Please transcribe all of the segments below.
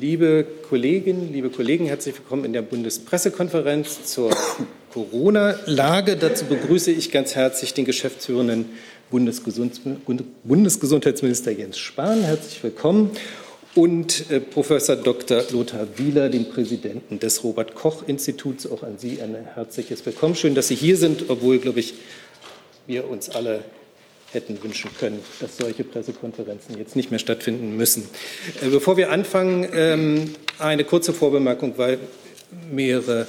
Liebe Kolleginnen, liebe Kollegen, herzlich willkommen in der Bundespressekonferenz zur Corona-Lage. Dazu begrüße ich ganz herzlich den geschäftsführenden Bundesgesundheitsminister Jens Spahn. Herzlich willkommen. Und äh, Professor Dr. Lothar Wieler, den Präsidenten des Robert-Koch-Instituts. Auch an Sie ein herzliches Willkommen. Schön, dass Sie hier sind, obwohl, glaube ich, wir uns alle hätten wünschen können, dass solche Pressekonferenzen jetzt nicht mehr stattfinden müssen. Äh, bevor wir anfangen, ähm, eine kurze Vorbemerkung, weil mehrere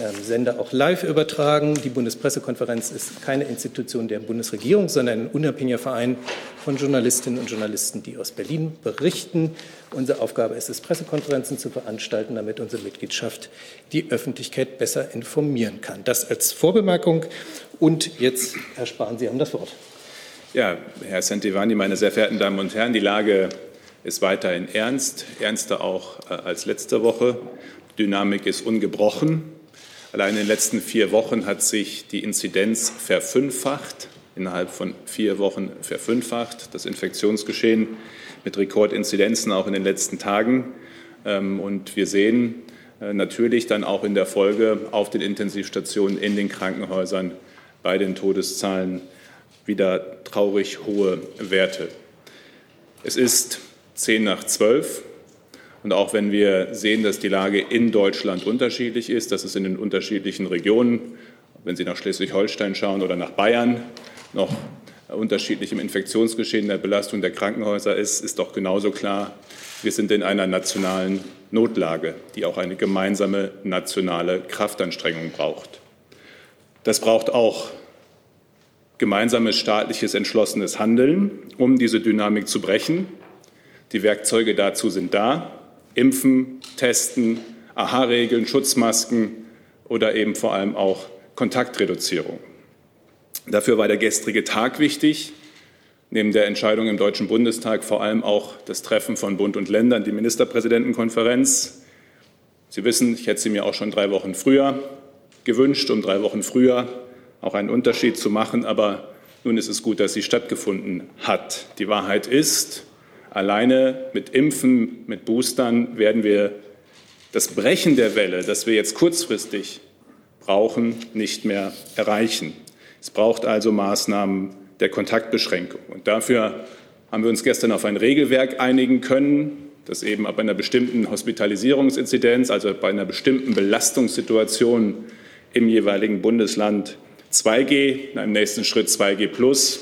ähm, Sender auch live übertragen. Die Bundespressekonferenz ist keine Institution der Bundesregierung, sondern ein unabhängiger Verein von Journalistinnen und Journalisten, die aus Berlin berichten. Unsere Aufgabe ist es, Pressekonferenzen zu veranstalten, damit unsere Mitgliedschaft die Öffentlichkeit besser informieren kann. Das als Vorbemerkung. Und jetzt, Herr Spahn, Sie haben das Wort. Ja, Herr Santivani, meine sehr verehrten Damen und Herren, die Lage ist weiterhin ernst, ernster auch äh, als letzte Woche. Die Dynamik ist ungebrochen. Allein in den letzten vier Wochen hat sich die Inzidenz verfünffacht, innerhalb von vier Wochen verfünffacht. Das Infektionsgeschehen mit Rekordinzidenzen auch in den letzten Tagen. Ähm, und wir sehen äh, natürlich dann auch in der Folge auf den Intensivstationen, in den Krankenhäusern, bei den Todeszahlen wieder traurig hohe Werte. Es ist zehn nach zwölf. Und auch wenn wir sehen, dass die Lage in Deutschland unterschiedlich ist, dass es in den unterschiedlichen Regionen, wenn Sie nach Schleswig-Holstein schauen oder nach Bayern, noch unterschiedlich im Infektionsgeschehen der Belastung der Krankenhäuser ist, ist doch genauso klar, wir sind in einer nationalen Notlage, die auch eine gemeinsame nationale Kraftanstrengung braucht. Das braucht auch gemeinsames staatliches entschlossenes Handeln, um diese Dynamik zu brechen. Die Werkzeuge dazu sind da. Impfen, Testen, AHA-Regeln, Schutzmasken oder eben vor allem auch Kontaktreduzierung. Dafür war der gestrige Tag wichtig, neben der Entscheidung im Deutschen Bundestag vor allem auch das Treffen von Bund und Ländern, die Ministerpräsidentenkonferenz. Sie wissen, ich hätte sie mir auch schon drei Wochen früher gewünscht, um drei Wochen früher auch einen Unterschied zu machen. Aber nun ist es gut, dass sie stattgefunden hat. Die Wahrheit ist, alleine mit Impfen, mit Boostern werden wir das Brechen der Welle, das wir jetzt kurzfristig brauchen, nicht mehr erreichen. Es braucht also Maßnahmen der Kontaktbeschränkung. Und dafür haben wir uns gestern auf ein Regelwerk einigen können, das eben ab einer bestimmten Hospitalisierungsinzidenz, also bei einer bestimmten Belastungssituation im jeweiligen Bundesland 2G, in einem nächsten Schritt 2G plus,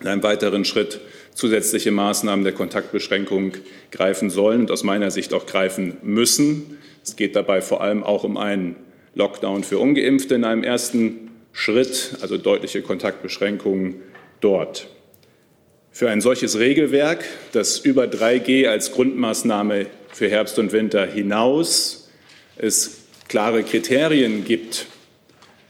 in einem weiteren Schritt zusätzliche Maßnahmen der Kontaktbeschränkung greifen sollen und aus meiner Sicht auch greifen müssen. Es geht dabei vor allem auch um einen Lockdown für ungeimpfte in einem ersten Schritt, also deutliche Kontaktbeschränkungen dort. Für ein solches Regelwerk, das über 3G als Grundmaßnahme für Herbst und Winter hinaus es klare Kriterien gibt,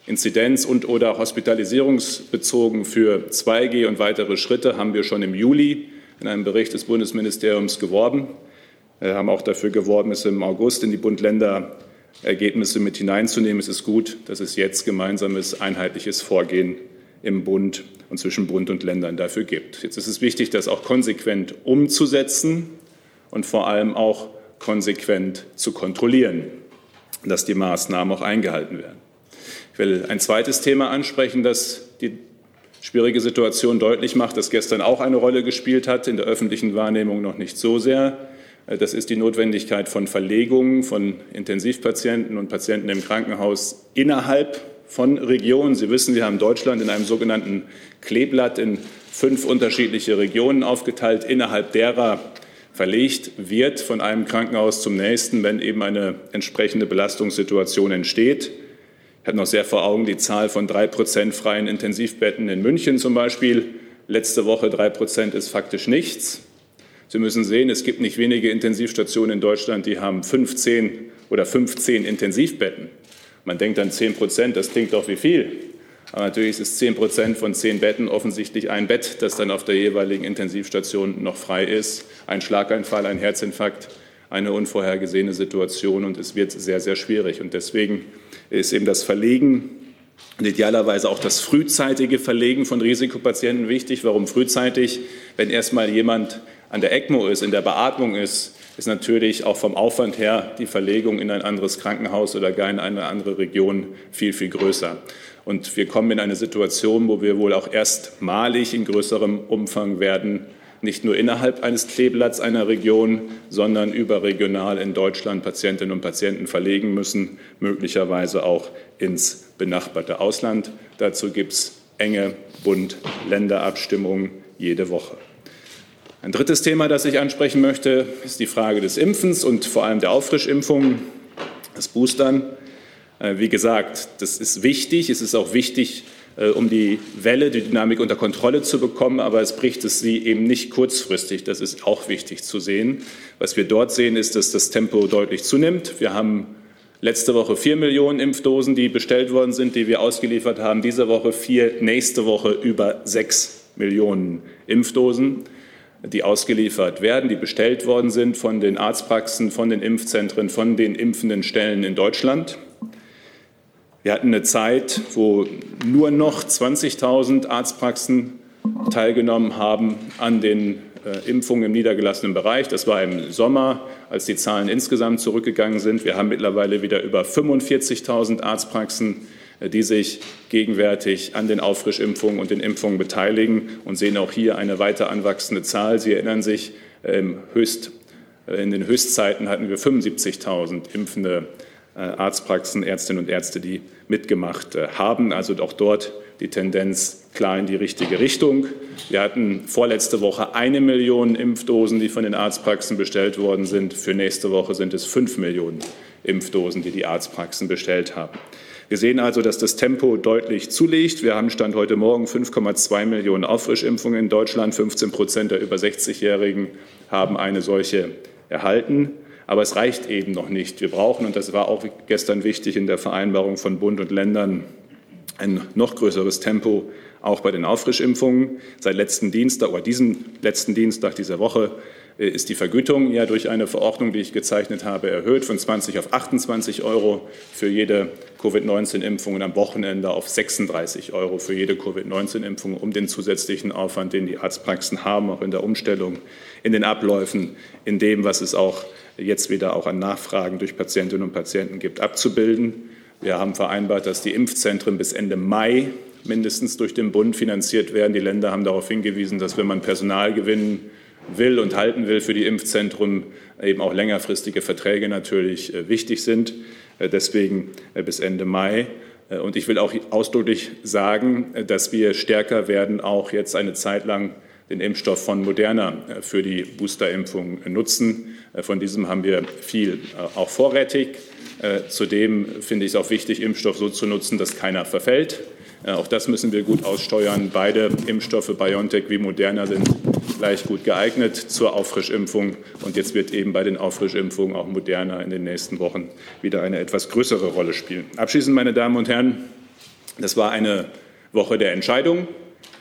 Inzidenz- und/oder hospitalisierungsbezogen für 2G und weitere Schritte haben wir schon im Juli in einem Bericht des Bundesministeriums geworben. Wir haben auch dafür geworben, es im August in die Bund-Länder-Ergebnisse mit hineinzunehmen. Es ist gut, dass es jetzt gemeinsames, einheitliches Vorgehen im Bund und zwischen Bund und Ländern dafür gibt. Jetzt ist es wichtig, das auch konsequent umzusetzen und vor allem auch konsequent zu kontrollieren, dass die Maßnahmen auch eingehalten werden. Ich will ein zweites Thema ansprechen, das die schwierige Situation deutlich macht, das gestern auch eine Rolle gespielt hat, in der öffentlichen Wahrnehmung noch nicht so sehr. Das ist die Notwendigkeit von Verlegungen von Intensivpatienten und Patienten im Krankenhaus innerhalb von Regionen. Sie wissen, wir haben Deutschland in einem sogenannten Kleeblatt in fünf unterschiedliche Regionen aufgeteilt, innerhalb derer verlegt wird von einem Krankenhaus zum nächsten, wenn eben eine entsprechende Belastungssituation entsteht. Habe noch sehr vor Augen die Zahl von drei Prozent freien Intensivbetten in München zum Beispiel. Letzte Woche drei Prozent ist faktisch nichts. Sie müssen sehen, es gibt nicht wenige Intensivstationen in Deutschland, die haben 15 oder 15 Intensivbetten. Man denkt an 10 Prozent, das klingt doch wie viel. Aber natürlich ist 10 Prozent von 10 Betten offensichtlich ein Bett, das dann auf der jeweiligen Intensivstation noch frei ist. Ein Schlaganfall, ein Herzinfarkt, eine unvorhergesehene Situation und es wird sehr, sehr schwierig. Und deswegen ist eben das Verlegen und idealerweise auch das frühzeitige Verlegen von Risikopatienten wichtig. Warum frühzeitig? Wenn erstmal jemand an der ECMO ist, in der Beatmung ist, ist natürlich auch vom Aufwand her die Verlegung in ein anderes Krankenhaus oder gar in eine andere Region viel, viel größer. Und wir kommen in eine Situation, wo wir wohl auch erstmalig in größerem Umfang werden nicht nur innerhalb eines Kleeblatts einer Region, sondern überregional in Deutschland Patientinnen und Patienten verlegen müssen, möglicherweise auch ins benachbarte Ausland. Dazu gibt es enge Bund-Länder-Abstimmungen jede Woche. Ein drittes Thema, das ich ansprechen möchte, ist die Frage des Impfens und vor allem der Auffrischimpfungen, das Boostern. Äh, wie gesagt, das ist wichtig. Es ist auch wichtig, um die Welle, die Dynamik unter Kontrolle zu bekommen, aber es bricht es sie eben nicht kurzfristig. Das ist auch wichtig zu sehen. Was wir dort sehen, ist, dass das Tempo deutlich zunimmt. Wir haben letzte Woche vier Millionen Impfdosen, die bestellt worden sind, die wir ausgeliefert haben. Diese Woche vier, nächste Woche über sechs Millionen Impfdosen die ausgeliefert werden, die bestellt worden sind von den Arztpraxen, von den Impfzentren, von den impfenden Stellen in Deutschland. Wir hatten eine Zeit, wo nur noch 20.000 Arztpraxen teilgenommen haben an den äh, Impfungen im niedergelassenen Bereich. Das war im Sommer, als die Zahlen insgesamt zurückgegangen sind. Wir haben mittlerweile wieder über 45.000 Arztpraxen die sich gegenwärtig an den Auffrischimpfungen und den Impfungen beteiligen und sehen auch hier eine weiter anwachsende Zahl. Sie erinnern sich, ähm, höchst, äh, in den Höchstzeiten hatten wir 75.000 impfende äh, Arztpraxen, Ärztinnen und Ärzte, die mitgemacht äh, haben. Also auch dort die Tendenz klar in die richtige Richtung. Wir hatten vorletzte Woche eine Million Impfdosen, die von den Arztpraxen bestellt worden sind. Für nächste Woche sind es fünf Millionen Impfdosen, die die Arztpraxen bestellt haben. Wir sehen also, dass das Tempo deutlich zulegt. Wir haben Stand heute Morgen 5,2 Millionen Auffrischimpfungen in Deutschland. 15 Prozent der über 60-Jährigen haben eine solche erhalten. Aber es reicht eben noch nicht. Wir brauchen, und das war auch gestern wichtig in der Vereinbarung von Bund und Ländern, ein noch größeres Tempo auch bei den Auffrischimpfungen. Seit letzten Dienstag oder diesem letzten Dienstag dieser Woche äh, ist die Vergütung ja durch eine Verordnung, die ich gezeichnet habe, erhöht von 20 auf 28 Euro für jede Covid-19-Impfung und am Wochenende auf 36 Euro für jede Covid-19-Impfung, um den zusätzlichen Aufwand, den die Arztpraxen haben, auch in der Umstellung, in den Abläufen, in dem, was es auch jetzt wieder auch an Nachfragen durch Patientinnen und Patienten gibt, abzubilden. Wir haben vereinbart, dass die Impfzentren bis Ende Mai mindestens durch den Bund finanziert werden. Die Länder haben darauf hingewiesen, dass wenn man Personal gewinnen will und halten will für die Impfzentren, eben auch längerfristige Verträge natürlich äh, wichtig sind. Äh, deswegen äh, bis Ende Mai. Und ich will auch ausdrücklich sagen, dass wir stärker werden, auch jetzt eine Zeit lang den Impfstoff von Moderna für die Boosterimpfung nutzen. Von diesem haben wir viel auch vorrätig. Zudem finde ich es auch wichtig, Impfstoff so zu nutzen, dass keiner verfällt. Auch das müssen wir gut aussteuern. Beide Impfstoffe BioNTech wie Moderna sind gleich gut geeignet zur Auffrischimpfung. Und jetzt wird eben bei den Auffrischimpfungen auch Moderna in den nächsten Wochen wieder eine etwas größere Rolle spielen. Abschließend, meine Damen und Herren, das war eine Woche der Entscheidung.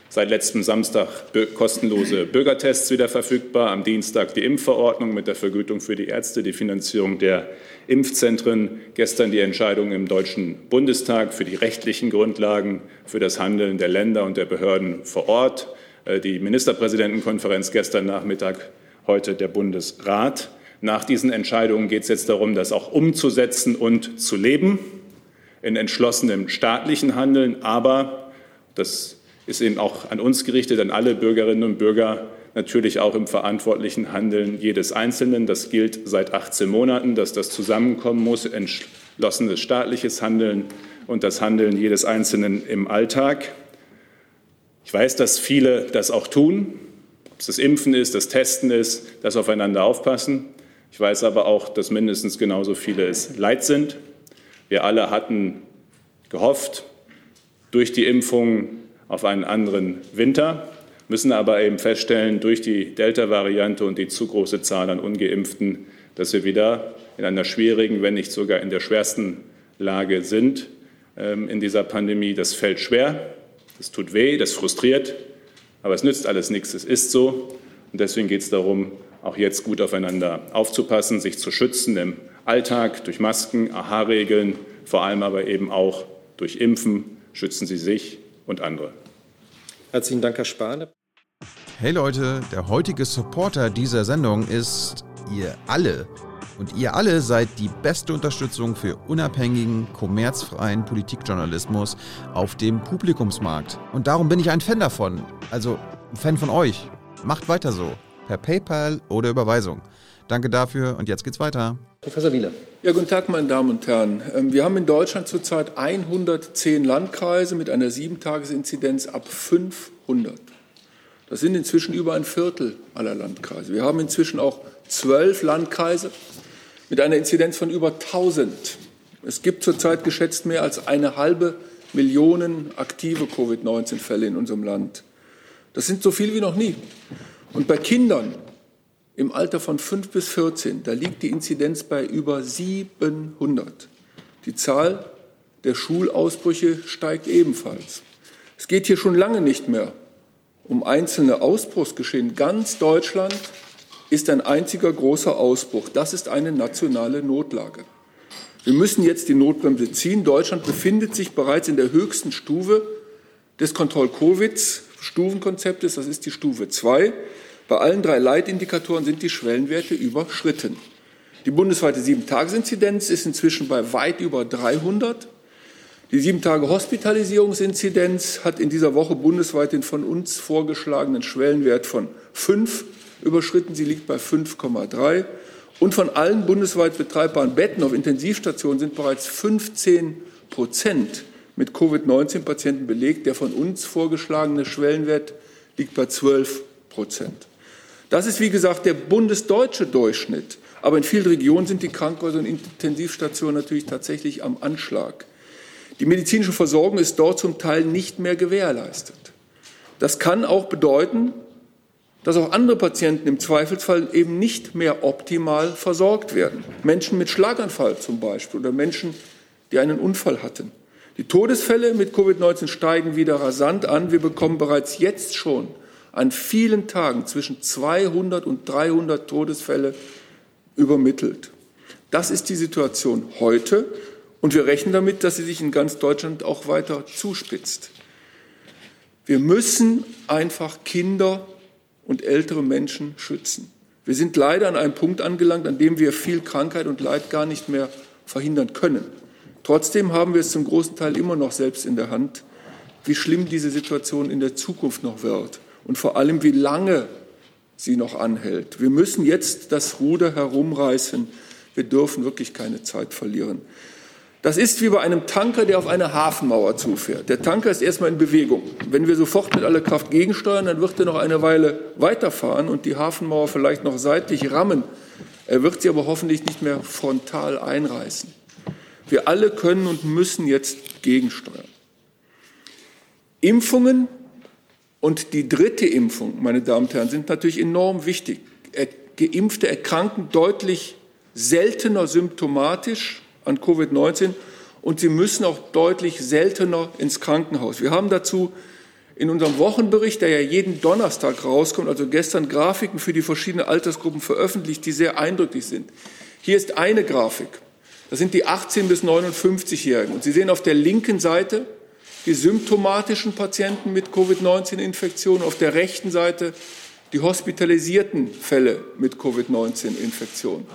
Seit letztem Samstag kostenlose Bürgertests wieder verfügbar. Am Dienstag die Impfverordnung mit der Vergütung für die Ärzte, die Finanzierung der Impfzentren. Gestern die Entscheidung im Deutschen Bundestag für die rechtlichen Grundlagen für das Handeln der Länder und der Behörden vor Ort. Äh, die Ministerpräsidentenkonferenz gestern Nachmittag, heute der Bundesrat. Nach diesen Entscheidungen geht es jetzt darum, das auch umzusetzen und zu leben in entschlossenem staatlichen Handeln. Aber das ist eben auch an uns gerichtet, an alle Bürgerinnen und Bürger, natürlich auch im verantwortlichen Handeln jedes Einzelnen. Das gilt seit 18 Monaten, dass das zusammenkommen muss, entschlossenes staatliches Handeln und das Handeln jedes Einzelnen im Alltag. Ich weiß, dass viele das auch tun, ob es das Impfen ist, das Testen ist, das Aufeinander aufpassen. Ich weiß aber auch, dass mindestens genauso viele es leid sind. Wir alle hatten gehofft durch die Impfung auf einen anderen Winter, müssen aber eben feststellen, durch die Delta-Variante und die zu große Zahl an ungeimpften, dass wir wieder in einer schwierigen, wenn nicht sogar in der schwersten Lage sind ähm, in dieser Pandemie. Das fällt schwer. Das tut weh, das frustriert, aber es nützt alles nichts. Es ist so. Und deswegen geht es darum, auch jetzt gut aufeinander aufzupassen, sich zu schützen im Alltag durch Masken, AHA-Regeln, vor allem aber eben auch durch Impfen. Schützen Sie sich und andere. Herzlichen Dank, Herr Spahn. Hey Leute, der heutige Supporter dieser Sendung ist ihr alle und ihr alle seid die beste Unterstützung für unabhängigen, kommerzfreien Politikjournalismus auf dem Publikumsmarkt. Und darum bin ich ein Fan davon. Also ein Fan von euch. Macht weiter so. Per PayPal oder Überweisung. Danke dafür und jetzt geht's weiter. Professor Wieler. Ja, guten Tag, meine Damen und Herren. Ähm, wir haben in Deutschland zurzeit 110 Landkreise mit einer Sieben-Tages-Inzidenz ab 500. Das sind inzwischen über ein Viertel aller Landkreise. Wir haben inzwischen auch zwölf Landkreise mit einer Inzidenz von über 1000. Es gibt zurzeit geschätzt mehr als eine halbe Million aktive Covid-19-Fälle in unserem Land. Das sind so viel wie noch nie. Und bei Kindern im Alter von 5 bis 14, da liegt die Inzidenz bei über 700. Die Zahl der Schulausbrüche steigt ebenfalls. Es geht hier schon lange nicht mehr um einzelne Ausbruchsgeschehen. Ganz Deutschland ist ein einziger großer Ausbruch. Das ist eine nationale Notlage. Wir müssen jetzt die Notbremse ziehen. Deutschland befindet sich bereits in der höchsten Stufe des Kontroll-Covid-Stufenkonzeptes. Das ist die Stufe 2. Bei allen drei Leitindikatoren sind die Schwellenwerte überschritten. Die bundesweite Sieben-Tages-Inzidenz ist inzwischen bei weit über 300. Die Sieben-Tage-Hospitalisierungsinzidenz hat in dieser Woche bundesweit den von uns vorgeschlagenen Schwellenwert von 5 überschritten. Sie liegt bei 5,3. Und von allen bundesweit betreibbaren Betten auf Intensivstationen sind bereits 15 Prozent mit Covid-19-Patienten belegt. Der von uns vorgeschlagene Schwellenwert liegt bei 12 Prozent. Das ist, wie gesagt, der bundesdeutsche Durchschnitt. Aber in vielen Regionen sind die Krankenhäuser und Intensivstationen natürlich tatsächlich am Anschlag. Die medizinische Versorgung ist dort zum Teil nicht mehr gewährleistet. Das kann auch bedeuten, dass auch andere Patienten im Zweifelsfall eben nicht mehr optimal versorgt werden. Menschen mit Schlaganfall zum Beispiel oder Menschen, die einen Unfall hatten. Die Todesfälle mit Covid-19 steigen wieder rasant an. Wir bekommen bereits jetzt schon an vielen Tagen zwischen 200 und 300 Todesfälle übermittelt. Das ist die Situation heute und wir rechnen damit, dass sie sich in ganz Deutschland auch weiter zuspitzt. Wir müssen einfach Kinder und ältere Menschen schützen. Wir sind leider an einem Punkt angelangt, an dem wir viel Krankheit und Leid gar nicht mehr verhindern können. Trotzdem haben wir es zum großen Teil immer noch selbst in der Hand, wie schlimm diese Situation in der Zukunft noch wird und vor allem, wie lange sie noch anhält. Wir müssen jetzt das Ruder herumreißen. Wir dürfen wirklich keine Zeit verlieren. Das ist wie bei einem Tanker, der auf eine Hafenmauer zufährt. Der Tanker ist erstmal in Bewegung. Wenn wir sofort mit aller Kraft gegensteuern, dann wird er noch eine Weile weiterfahren und die Hafenmauer vielleicht noch seitlich rammen. Er wird sie aber hoffentlich nicht mehr frontal einreißen. Wir alle können und müssen jetzt gegensteuern. Impfungen und die dritte Impfung, meine Damen und Herren, sind natürlich enorm wichtig. Geimpfte erkranken deutlich seltener symptomatisch an Covid-19 und sie müssen auch deutlich seltener ins Krankenhaus. Wir haben dazu in unserem Wochenbericht, der ja jeden Donnerstag rauskommt, also gestern Grafiken für die verschiedenen Altersgruppen veröffentlicht, die sehr eindrücklich sind. Hier ist eine Grafik. Das sind die 18 bis 59-Jährigen. Und Sie sehen auf der linken Seite die symptomatischen Patienten mit Covid-19-Infektion, auf der rechten Seite die hospitalisierten Fälle mit Covid-19-Infektion.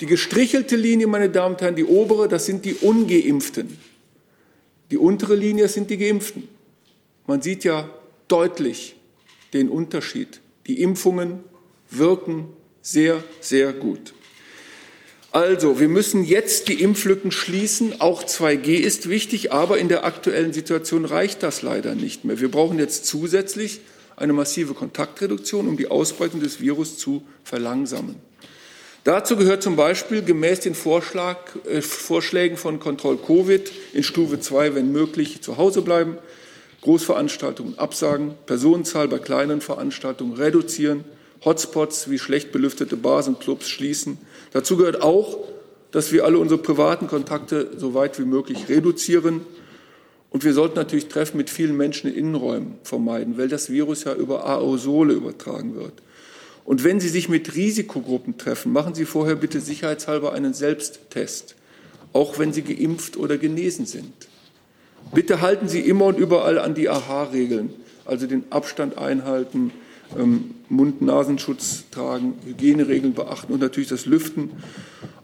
Die gestrichelte Linie, meine Damen und Herren, die obere, das sind die ungeimpften. Die untere Linie sind die geimpften. Man sieht ja deutlich den Unterschied. Die Impfungen wirken sehr, sehr gut. Also, wir müssen jetzt die Impflücken schließen. Auch 2G ist wichtig, aber in der aktuellen Situation reicht das leider nicht mehr. Wir brauchen jetzt zusätzlich eine massive Kontaktreduktion, um die Ausbreitung des Virus zu verlangsamen. Dazu gehört zum Beispiel gemäß den Vorschlag, äh, Vorschlägen von Kontroll Covid in Stufe 2, wenn möglich, zu Hause bleiben, Großveranstaltungen absagen, Personenzahl bei kleinen Veranstaltungen reduzieren, Hotspots wie schlecht belüftete Bars und Clubs schließen. Dazu gehört auch, dass wir alle unsere privaten Kontakte so weit wie möglich reduzieren. Und wir sollten natürlich Treffen mit vielen Menschen in Innenräumen vermeiden, weil das Virus ja über Aerosole übertragen wird. Und wenn Sie sich mit Risikogruppen treffen, machen Sie vorher bitte sicherheitshalber einen Selbsttest, auch wenn Sie geimpft oder genesen sind. Bitte halten Sie immer und überall an die AHA-Regeln, also den Abstand einhalten, ähm, Mund-Nasenschutz tragen, Hygieneregeln beachten und natürlich das Lüften.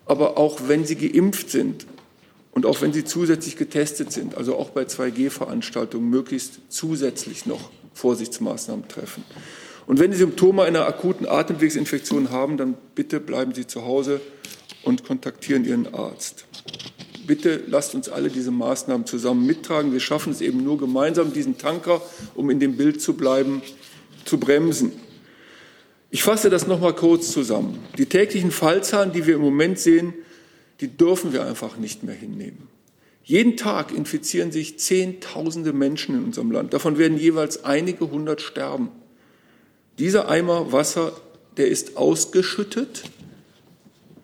Aber auch wenn sie geimpft sind und auch wenn sie zusätzlich getestet sind, also auch bei 2G-Veranstaltungen, möglichst zusätzlich noch Vorsichtsmaßnahmen treffen. Und wenn Sie Symptome einer akuten Atemwegsinfektion haben, dann bitte bleiben Sie zu Hause und kontaktieren Ihren Arzt. Bitte lasst uns alle diese Maßnahmen zusammen mittragen. Wir schaffen es eben nur gemeinsam, diesen Tanker, um in dem Bild zu bleiben, zu bremsen. Ich fasse das noch mal kurz zusammen. Die täglichen Fallzahlen, die wir im Moment sehen, die dürfen wir einfach nicht mehr hinnehmen. Jeden Tag infizieren sich Zehntausende Menschen in unserem Land. Davon werden jeweils einige hundert sterben. Dieser Eimer Wasser, der ist ausgeschüttet.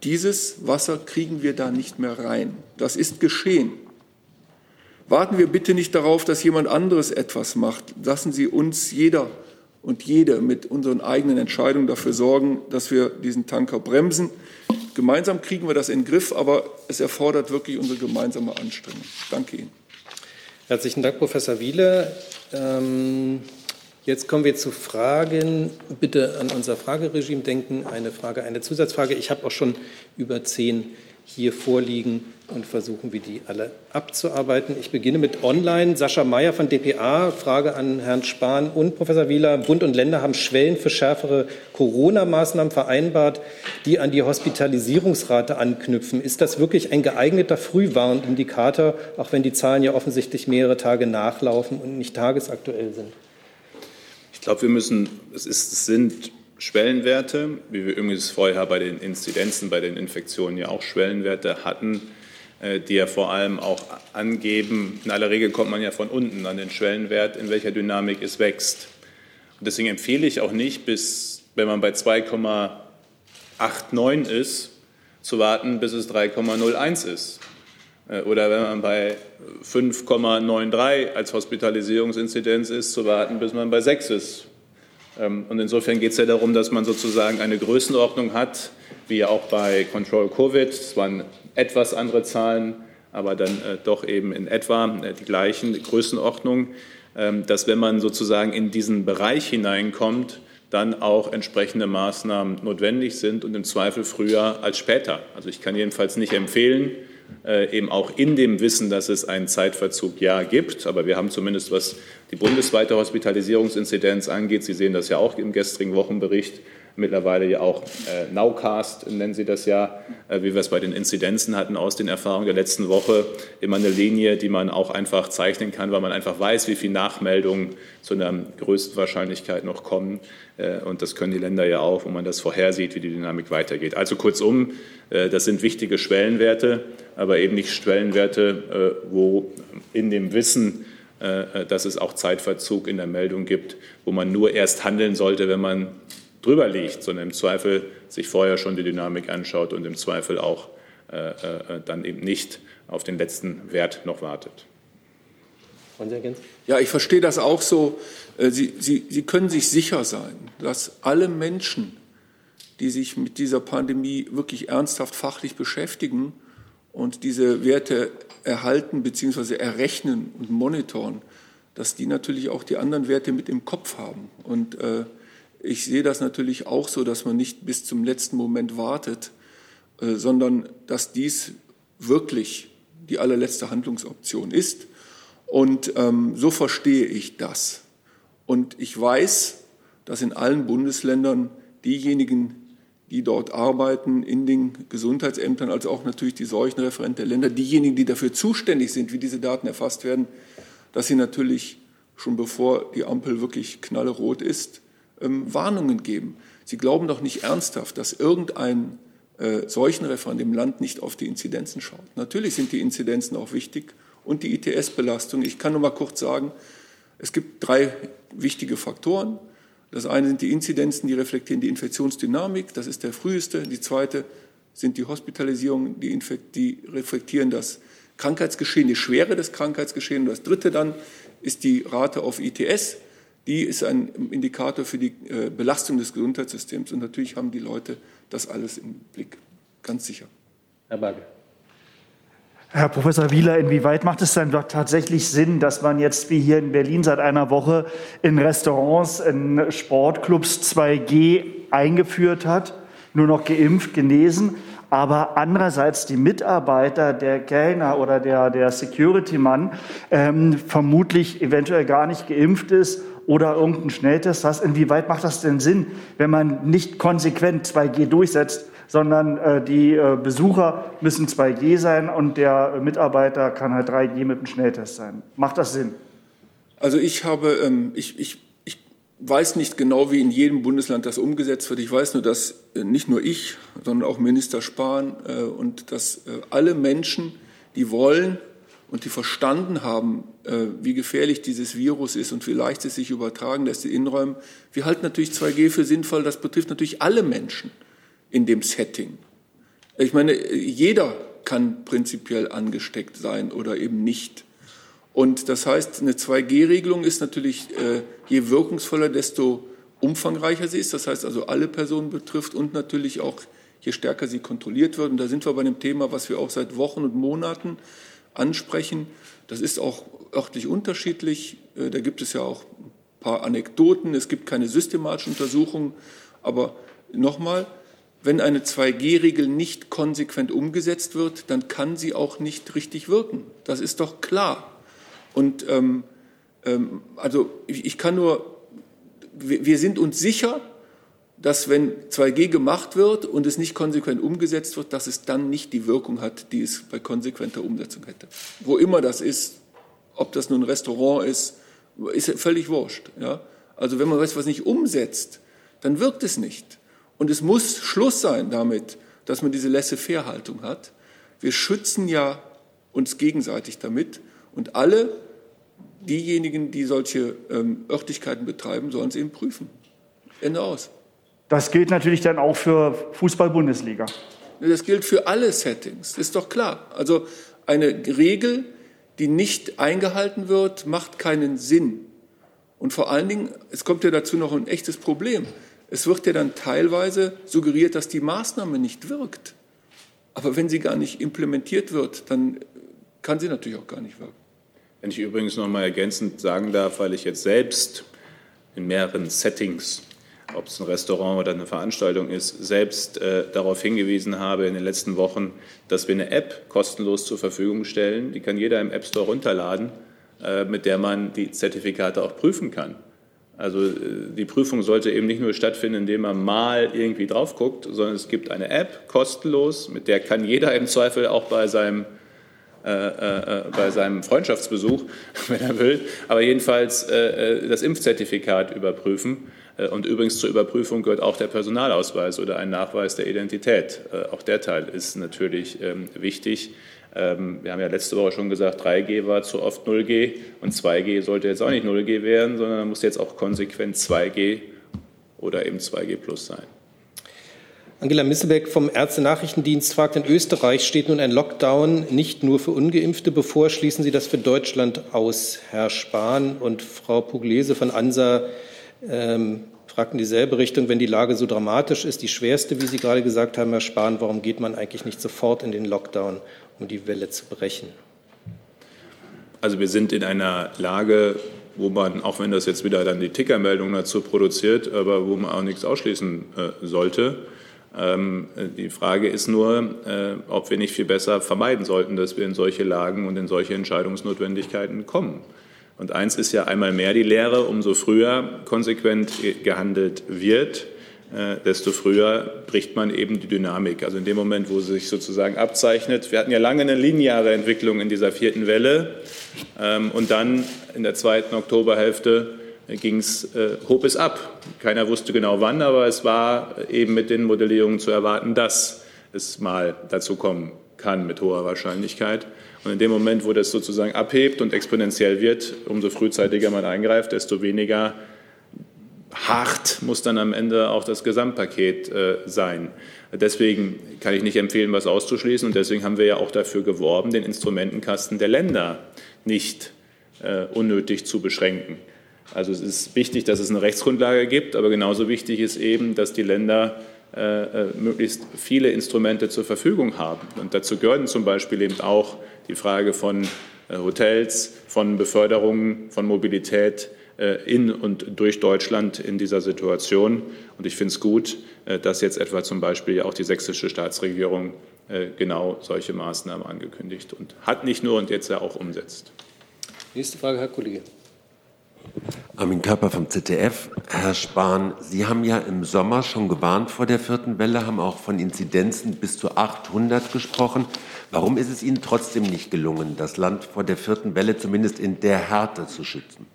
Dieses Wasser kriegen wir da nicht mehr rein. Das ist geschehen. Warten wir bitte nicht darauf, dass jemand anderes etwas macht. Lassen Sie uns jeder und jede mit unseren eigenen Entscheidungen dafür sorgen, dass wir diesen Tanker bremsen. Gemeinsam kriegen wir das in den Griff, aber es erfordert wirklich unsere gemeinsame Anstrengung. Danke Ihnen. Herzlichen Dank, Professor Wieler. Ähm, jetzt kommen wir zu Fragen. Bitte an unser Frageregime denken. Eine Frage, eine Zusatzfrage. Ich habe auch schon über zehn hier vorliegen und versuchen wir die alle abzuarbeiten. Ich beginne mit Online. Sascha Mayer von dpa, Frage an Herrn Spahn und Professor Wieler. Bund und Länder haben Schwellen für schärfere Corona-Maßnahmen vereinbart, die an die Hospitalisierungsrate anknüpfen. Ist das wirklich ein geeigneter Frühwarnindikator, auch wenn die Zahlen ja offensichtlich mehrere Tage nachlaufen und nicht tagesaktuell sind? Ich glaube, wir müssen, es, ist, es sind Schwellenwerte, wie wir übrigens vorher bei den Inzidenzen, bei den Infektionen ja auch Schwellenwerte hatten, äh, die ja vor allem auch angeben, in aller Regel kommt man ja von unten an den Schwellenwert, in welcher Dynamik es wächst. Und deswegen empfehle ich auch nicht, bis, wenn man bei 2,89 ist, zu warten, bis es 3,01 ist. Äh, oder wenn man bei 5,93 als Hospitalisierungsinzidenz ist, zu warten, bis man bei 6 ist. Ähm, und insofern geht es ja darum, dass man sozusagen eine Größenordnung hat, wie auch bei Control Covid. Es waren etwas andere Zahlen, aber dann äh, doch eben in etwa äh, die gleichen Größenordnung, ähm, dass wenn man sozusagen in diesen Bereich hineinkommt, dann auch entsprechende Maßnahmen notwendig sind und im Zweifel früher als später. Also ich kann jedenfalls nicht empfehlen, eben auch in dem Wissen, dass es einen Zeitverzug ja gibt. Aber wir haben zumindest, was die bundesweite Hospitalisierungsinzidenz angeht, Sie sehen das ja auch im gestrigen Wochenbericht, mittlerweile ja auch äh, Nowcast, nennen Sie das ja, äh, wie wir es bei den Inzidenzen hatten aus den Erfahrungen der letzten Woche, immer eine Linie, die man auch einfach zeichnen kann, weil man einfach weiß, wie viele Nachmeldungen zu einer größten Wahrscheinlichkeit noch kommen. Äh, und das können die Länder ja auch, wo man das vorhersieht, wie die Dynamik weitergeht. Also kurzum, äh, das sind wichtige Schwellenwerte, aber eben nicht Schwellenwerte, äh, wo in dem Wissen, dass es auch Zeitverzug in der Meldung gibt, wo man nur erst handeln sollte, wenn man drüber liegt, sondern im Zweifel sich vorher schon die Dynamik anschaut und im Zweifel auch dann eben nicht auf den letzten Wert noch wartet. Ja, ich verstehe das auch so. Sie, Sie, Sie können sich sicher sein, dass alle Menschen, die sich mit dieser Pandemie wirklich ernsthaft fachlich beschäftigen und diese Werte erhalten bzw. errechnen und monitoren, dass die natürlich auch die anderen Werte mit im Kopf haben. Und äh, ich sehe das natürlich auch so, dass man nicht bis zum letzten Moment wartet, äh, sondern dass dies wirklich die allerletzte Handlungsoption ist. Und ähm, so verstehe ich das. Und ich weiß, dass in allen Bundesländern diejenigen, die dort arbeiten, in den Gesundheitsämtern, als auch natürlich die Seuchenreferenten der Länder, diejenigen, die dafür zuständig sind, wie diese Daten erfasst werden, dass sie natürlich schon bevor die Ampel wirklich knallerot ist, ähm, Warnungen geben. Sie glauben doch nicht ernsthaft, dass irgendein äh, Seuchenreferent im Land nicht auf die Inzidenzen schaut. Natürlich sind die Inzidenzen auch wichtig und die ITS-Belastung. Ich kann nur mal kurz sagen, es gibt drei wichtige Faktoren. Das eine sind die Inzidenzen, die reflektieren die Infektionsdynamik, das ist der früheste. Die zweite sind die Hospitalisierungen, die, die reflektieren das Krankheitsgeschehen, die Schwere des Krankheitsgeschehens. Und das dritte dann ist die Rate auf ITS. Die ist ein Indikator für die äh, Belastung des Gesundheitssystems. Und natürlich haben die Leute das alles im Blick, ganz sicher. Herr Bagel. Herr Professor Wieler, inwieweit macht es dann doch tatsächlich Sinn, dass man jetzt wie hier in Berlin seit einer Woche in Restaurants, in Sportclubs 2G eingeführt hat, nur noch geimpft, genesen, aber andererseits die Mitarbeiter, der Kellner oder der, der Security-Mann ähm, vermutlich eventuell gar nicht geimpft ist oder irgendeinen Schnelltest hast. Inwieweit macht das denn Sinn, wenn man nicht konsequent 2G durchsetzt, sondern äh, die äh, Besucher müssen 2G sein und der Mitarbeiter kann halt 3G mit einem Schnelltest sein. Macht das Sinn? Also ich habe, ähm, ich, ich, ich weiß nicht genau, wie in jedem Bundesland das umgesetzt wird. Ich weiß nur, dass äh, nicht nur ich, sondern auch Minister Spahn äh, und dass äh, alle Menschen, die wollen und die verstanden haben, äh, wie gefährlich dieses Virus ist und wie leicht es sich übertragen lässt, die Innenräume, wir halten natürlich 2G für sinnvoll. Das betrifft natürlich alle Menschen in dem Setting. Ich meine, jeder kann prinzipiell angesteckt sein oder eben nicht. Und das heißt, eine 2G-Regelung ist natürlich, äh, je wirkungsvoller, desto umfangreicher sie ist. Das heißt also, alle Personen betrifft und natürlich auch, je stärker sie kontrolliert wird. Und da sind wir bei einem Thema, was wir auch seit Wochen und Monaten ansprechen. Das ist auch örtlich unterschiedlich. Äh, da gibt es ja auch ein paar Anekdoten. Es gibt keine systematischen Untersuchungen. Aber nochmal, wenn eine 2G-Regel nicht konsequent umgesetzt wird, dann kann sie auch nicht richtig wirken. Das ist doch klar. Und ähm, ähm, also ich, ich, kann nur, wir, wir sind uns sicher, dass wenn 2G gemacht wird und es nicht konsequent umgesetzt wird, dass es dann nicht die Wirkung hat, die es bei konsequenter Umsetzung hätte. Wo immer das ist, ob das nun ein Restaurant ist, ist völlig wurscht. Ja? Also wenn man was nicht umsetzt, dann wirkt es nicht. Und es muss Schluss sein damit, dass man diese Laissez-faire-Haltung hat. Wir schützen ja uns gegenseitig damit und alle diejenigen, die solche ähm, Örtlichkeiten betreiben, sollen es eben prüfen. Ende aus. Das gilt natürlich dann auch für Fußball-Bundesliga. Das gilt für alle Settings, ist doch klar. Also eine Regel, die nicht eingehalten wird, macht keinen Sinn. Und vor allen Dingen, es kommt ja dazu noch ein echtes Problem. Es wird ja dann teilweise suggeriert, dass die Maßnahme nicht wirkt. Aber wenn sie gar nicht implementiert wird, dann kann sie natürlich auch gar nicht wirken. Wenn ich übrigens noch mal ergänzend sagen darf, weil ich jetzt selbst in mehreren Settings, ob es ein Restaurant oder eine Veranstaltung ist, selbst äh, darauf hingewiesen habe in den letzten Wochen, dass wir eine App kostenlos zur Verfügung stellen. Die kann jeder im App Store runterladen, äh, mit der man die Zertifikate auch prüfen kann. Also äh, die Prüfung sollte eben nicht nur stattfinden, indem man mal irgendwie drauf guckt, sondern es gibt eine App, kostenlos, mit der kann jeder im Zweifel auch bei seinem, äh, äh, bei seinem Freundschaftsbesuch, wenn er will, aber jedenfalls äh, das Impfzertifikat überprüfen. Äh, und übrigens zur Überprüfung gehört auch der Personalausweis oder ein Nachweis der Identität. Äh, auch der Teil ist natürlich ähm, wichtig. Ähm, wir haben ja letzte Woche schon gesagt, 3G war zu oft 0G und 2G sollte jetzt auch nicht 0G werden, sondern muss jetzt auch konsequent 2G oder eben 2G plus sein. Angela Missebeck vom Ärzte-Nachrichtendienst fragt, in Österreich steht nun ein Lockdown nicht nur für Ungeimpfte bevor. Schließen Sie das für Deutschland aus, Herr Spahn? Und Frau Puglese von ANSA ähm, fragt in dieselbe Richtung, wenn die Lage so dramatisch ist, die schwerste, wie Sie gerade gesagt haben, Herr Spahn, warum geht man eigentlich nicht sofort in den Lockdown? um die Welle zu brechen? Also wir sind in einer Lage, wo man, auch wenn das jetzt wieder dann die Tickermeldung dazu produziert, aber wo man auch nichts ausschließen äh, sollte. Ähm, die Frage ist nur, äh, ob wir nicht viel besser vermeiden sollten, dass wir in solche Lagen und in solche Entscheidungsnotwendigkeiten kommen. Und eins ist ja einmal mehr die Lehre, umso früher konsequent gehandelt wird, äh, desto früher bricht man eben die Dynamik. Also in dem Moment, wo sie sich sozusagen abzeichnet. Wir hatten ja lange eine lineare Entwicklung in dieser vierten Welle ähm, und dann in der zweiten Oktoberhälfte ging es, äh, hob es ab. Keiner wusste genau wann, aber es war eben mit den Modellierungen zu erwarten, dass es mal dazu kommen kann mit hoher Wahrscheinlichkeit. Und in dem Moment, wo das sozusagen abhebt und exponentiell wird, umso frühzeitiger man eingreift, desto weniger hart muss dann am Ende auch das Gesamtpaket äh, sein. Deswegen kann ich nicht empfehlen, was auszuschließen. Und deswegen haben wir ja auch dafür geworben, den Instrumentenkasten der Länder nicht äh, unnötig zu beschränken. Also es ist wichtig, dass es eine Rechtsgrundlage gibt, aber genauso wichtig ist eben, dass die Länder äh, möglichst viele Instrumente zur Verfügung haben. Und dazu gehören zum Beispiel eben auch die Frage von Hotels, von Beförderungen, von Mobilität in und durch Deutschland in dieser Situation. Und ich finde es gut, dass jetzt etwa zum Beispiel auch die sächsische Staatsregierung genau solche Maßnahmen angekündigt und hat nicht nur und jetzt ja auch umsetzt. Nächste Frage, Herr Kollege. Armin Körper vom ZDF. Herr Spahn, Sie haben ja im Sommer schon gewarnt vor der vierten Welle, haben auch von Inzidenzen bis zu 800 gesprochen. Warum ist es Ihnen trotzdem nicht gelungen, das Land vor der vierten Welle zumindest in der Härte zu schützen?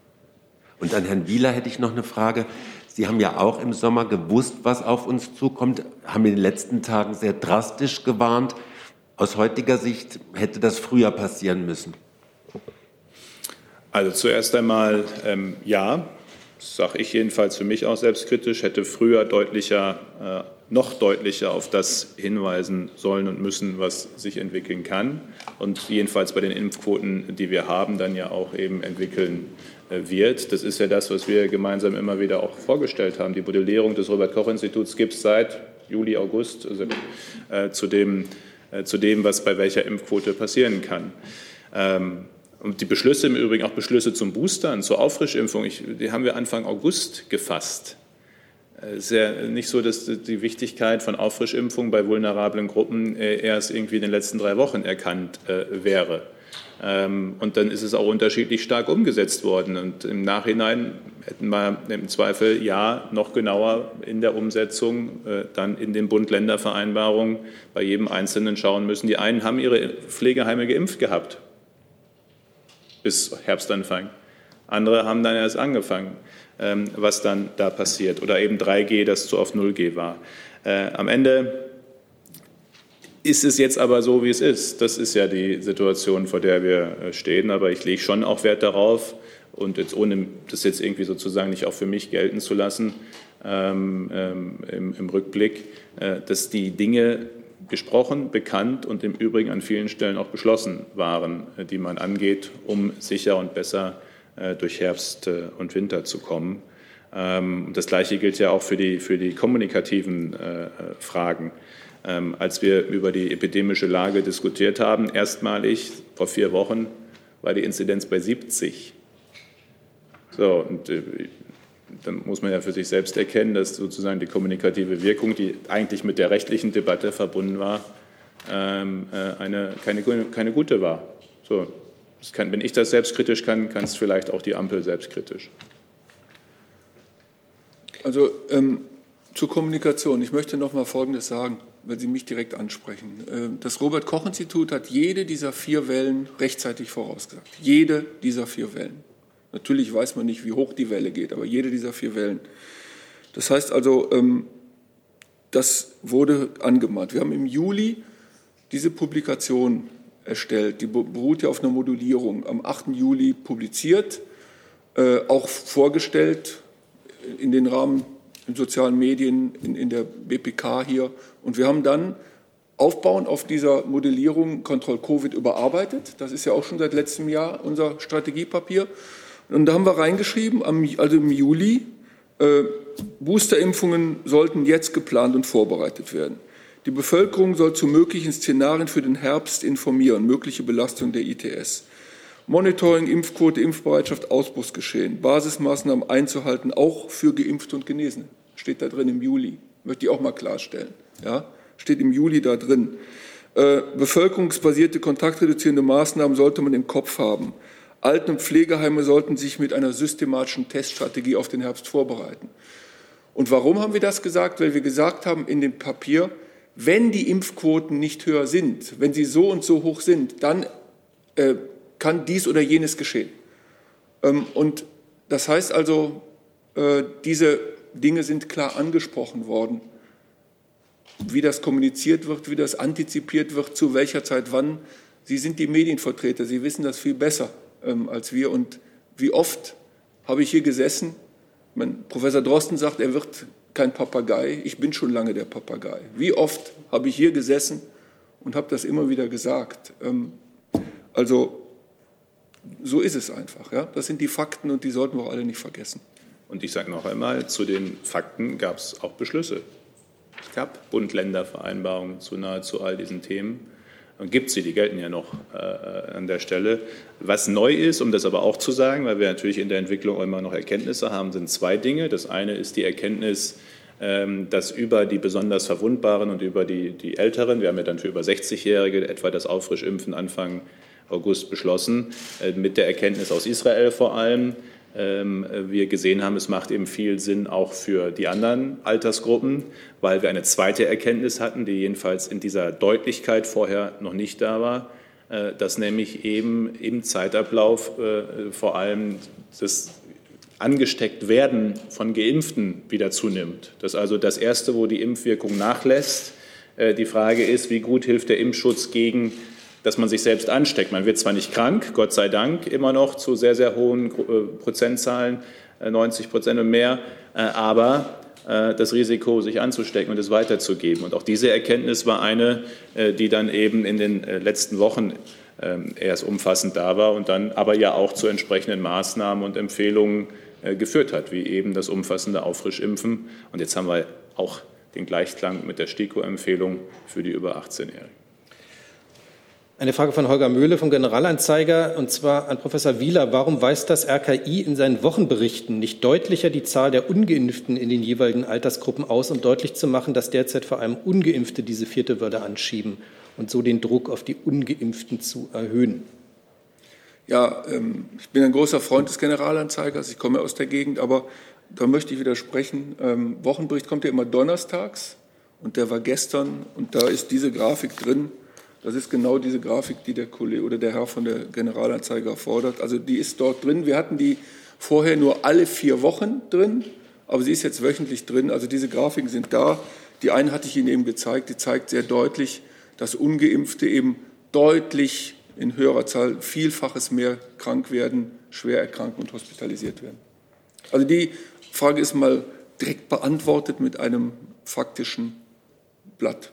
Und an Herrn Wieler hätte ich noch eine Frage. Sie haben ja auch im Sommer gewusst, was auf uns zukommt, haben in den letzten Tagen sehr drastisch gewarnt. Aus heutiger Sicht hätte das früher passieren müssen. Also zuerst einmal ähm, ja, sage ich jedenfalls für mich auch selbstkritisch, hätte früher deutlicher, äh, noch deutlicher auf das hinweisen sollen und müssen, was sich entwickeln kann und jedenfalls bei den Impfquoten, die wir haben, dann ja auch eben entwickeln äh, wird. Das ist ja das, was wir gemeinsam immer wieder auch vorgestellt haben. Die Modellierung des Robert-Koch-Instituts gibt es seit Juli, August also, äh, zu, dem, äh, zu dem, was bei welcher Impfquote passieren kann. Ähm, und die Beschlüsse im Übrigen, auch Beschlüsse zum Boostern, zur Auffrischimpfung, ich, die haben wir Anfang August gefasst. Es ist ja nicht so, dass die Wichtigkeit von Auffrischimpfungen bei vulnerablen Gruppen äh, erst irgendwie in den letzten drei Wochen erkannt äh, wäre. Ähm, und dann ist es auch unterschiedlich stark umgesetzt worden. Und im Nachhinein hätten wir im Zweifel ja noch genauer in der Umsetzung äh, dann in den Bund-Länder-Vereinbarungen bei jedem Einzelnen schauen müssen. Die einen haben ihre Pflegeheime geimpft gehabt bis Herbstanfang. Andere haben dann erst angefangen, was dann da passiert. Oder eben 3G, das zu auf 0G war. Äh, am Ende ist es jetzt aber so, wie es ist. Das ist ja die Situation, vor der wir äh, stehen. Aber ich lege schon auch Wert darauf, und jetzt ohne das jetzt irgendwie sozusagen nicht auch für mich gelten zu lassen, ähm, ähm, im, im, Rückblick, äh, dass die Dinge gesprochen, bekannt und im Übrigen an vielen Stellen auch beschlossen waren, äh, die man angeht, um sicher und besser äh, durch Herbst äh, und Winter zu kommen. Ähm, das Gleiche gilt ja auch für die, für die kommunikativen Fragen. Ähm, als wir über die epidemische Lage diskutiert haben, erstmalig vor vier Wochen war die Inzidenz bei 70. So, und dann muss man ja für sich selbst erkennen, dass sozusagen die kommunikative Wirkung, die eigentlich mit der rechtlichen Debatte verbunden war, ähm, äh, eine, keine, keine gute war. So, kann, wenn ich das selbstkritisch kann, kann es vielleicht auch die Ampel selbstkritisch. Also ähm, zur Kommunikation. Ich möchte noch mal Folgendes sagen, wenn Sie mich direkt ansprechen. Ähm, das Robert-Koch-Institut hat jede dieser vier Wellen rechtzeitig vorausgesagt. Jede dieser vier Wellen. Natürlich weiß man nicht, wie hoch die Welle geht, aber jede dieser vier Wellen. Das heißt also, ähm, das wurde angemahnt. Wir haben im Juli diese Publikation erstellt. Die beruht ja auf einer Modulierung. Am 8. Juli publiziert, äh, auch vorgestellt in den Rahmen in sozialen Medien, in, in der BPK hier. Und wir haben dann aufbauend auf dieser Modellierung Control Covid überarbeitet. Das ist ja auch schon seit letztem Jahr unser Strategiepapier. Und da haben wir reingeschrieben, also im Juli, äh, Boosterimpfungen sollten jetzt geplant und vorbereitet werden. Die Bevölkerung soll zu möglichen Szenarien für den Herbst informieren, mögliche Belastung der ITS. Monitoring, Impfquote, Impfbereitschaft, Ausbruchsgeschehen, Basismaßnahmen einzuhalten, auch für Geimpfte und Genesene. Steht da drin im Juli. Möchte ich auch mal klarstellen. Ja? Steht im Juli da drin. Äh, bevölkerungsbasierte kontaktreduzierende Maßnahmen sollte man im Kopf haben. Alten- und Pflegeheime sollten sich mit einer systematischen Teststrategie auf den Herbst vorbereiten. Und warum haben wir das gesagt? Weil wir gesagt haben in dem Papier, wenn die Impfquoten nicht höher sind, wenn sie so und so hoch sind, dann äh, kann dies oder jenes geschehen. Ähm, und das heißt also, äh, diese Dinge sind klar angesprochen worden. Wie das kommuniziert wird, wie das antizipiert wird, zu welcher Zeit wann. Sie sind die Medienvertreter, Sie wissen das viel besser ähm, als wir. Und wie oft habe ich hier gesessen? Mein Professor Drosten sagt, er wird kein Papagei. Ich bin schon lange der Papagei. Wie oft habe ich hier gesessen und habe das immer wieder gesagt? Ähm, also so ist es einfach. Ja? Das sind die Fakten und die sollten wir auch alle nicht vergessen. Und ich sage noch einmal, zu den Fakten gab es auch Beschlüsse. Es gab Bund-Länder-Vereinbarungen zu nahezu all diesen Themen. Und gibt sie, die gelten ja noch äh, an der Stelle. Was neu ist, um das aber auch zu sagen, weil wir natürlich in der Entwicklung immer noch Erkenntnisse haben, sind zwei Dinge. Das eine ist die Erkenntnis, ähm, dass über die besonders Verwundbaren und über die, die Älteren, wir haben ja dann für über 60-Jährige etwa das Auffrischimpfen Anfang August beschlossen, äh, mit der Erkenntnis aus Israel vor allem, wir gesehen haben, es macht eben viel Sinn auch für die anderen Altersgruppen, weil wir eine zweite Erkenntnis hatten, die jedenfalls in dieser Deutlichkeit vorher noch nicht da war, äh, dass nämlich eben im Zeitablauf äh, vor allem das angesteckt werden von Geimpften wieder zunimmt. Das also das Erste, wo die Impfwirkung nachlässt. Die Frage ist, wie gut hilft der Impfschutz gegen dass man sich selbst ansteckt. Man wird zwar nicht krank, Gott sei Dank, immer noch zu sehr, sehr hohen äh, Prozentzahlen, 90 äh, Prozent und mehr, äh, aber das Risiko, sich anzustecken und es weiterzugeben. Und auch diese Erkenntnis war eine, die dann eben in den letzten Wochen ähm, erst umfassend da war und dann aber ja auch zu entsprechenden Maßnahmen und Empfehlungen geführt hat, wie eben das umfassende Auffrischimpfen. Und jetzt haben wir auch den Gleichklang mit der STIKO-Empfehlung für die über 18-Jährigen. Eine Frage von Holger Möhle vom Generalanzeiger und zwar an Professor Wieler. Warum weist das RKI in seinen Wochenberichten nicht deutlicher die Zahl der Ungeimpften in den jeweiligen Altersgruppen aus, um deutlich zu machen, dass derzeit vor allem Ungeimpfte diese vierte Würde anschieben und so den Druck auf die Ungeimpften zu erhöhen? Ja, ähm, ich bin ein großer Freund des Generalanzeigers. Ich komme aus der Gegend, aber da möchte ich widersprechen. Ähm, Wochenbericht kommt ja immer donnerstags und der war gestern und da ist diese Grafik drin das ist genau diese Grafik, die der Kollege oder der Herr von der Generalanzeiger fordert. Also die ist dort drin. Wir hatten die vorher nur alle vier Wochen drin, aber sie ist jetzt wöchentlich drin. Also diese Grafiken sind da. Die eine hatte ich Ihnen eben gezeigt, die zeigt sehr deutlich, dass ungeimpfte eben deutlich in höherer Zahl vielfaches mehr krank werden, schwer erkranken und hospitalisiert werden. Also die Frage ist mal direkt beantwortet mit einem faktischen Blatt.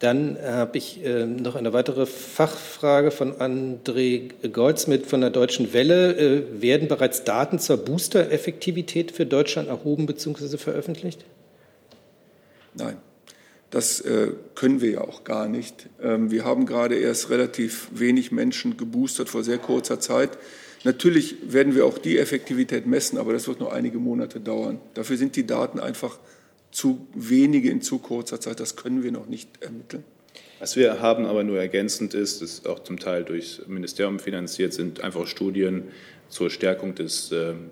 Dann habe ich äh, noch eine weitere Fachfrage von André Goldsmith von der Deutschen Welle. Äh, werden bereits Daten zur Booster-Effektivität für Deutschland erhoben bzw. veröffentlicht? Nein, das äh, können wir ja auch gar nicht. Ähm, wir haben gerade erst relativ wenig Menschen geboostert vor sehr kurzer Zeit. Natürlich werden wir auch die Effektivität messen, aber das wird noch einige Monate dauern. Dafür sind die Daten einfach zu wenige in zu kurzer Zeit. Das können wir noch nicht ermitteln. Was wir haben aber nur ergänzend ist, das ist auch zum Teil durchs Ministerium finanziert, sind einfach Studien zur Stärkung des ähm,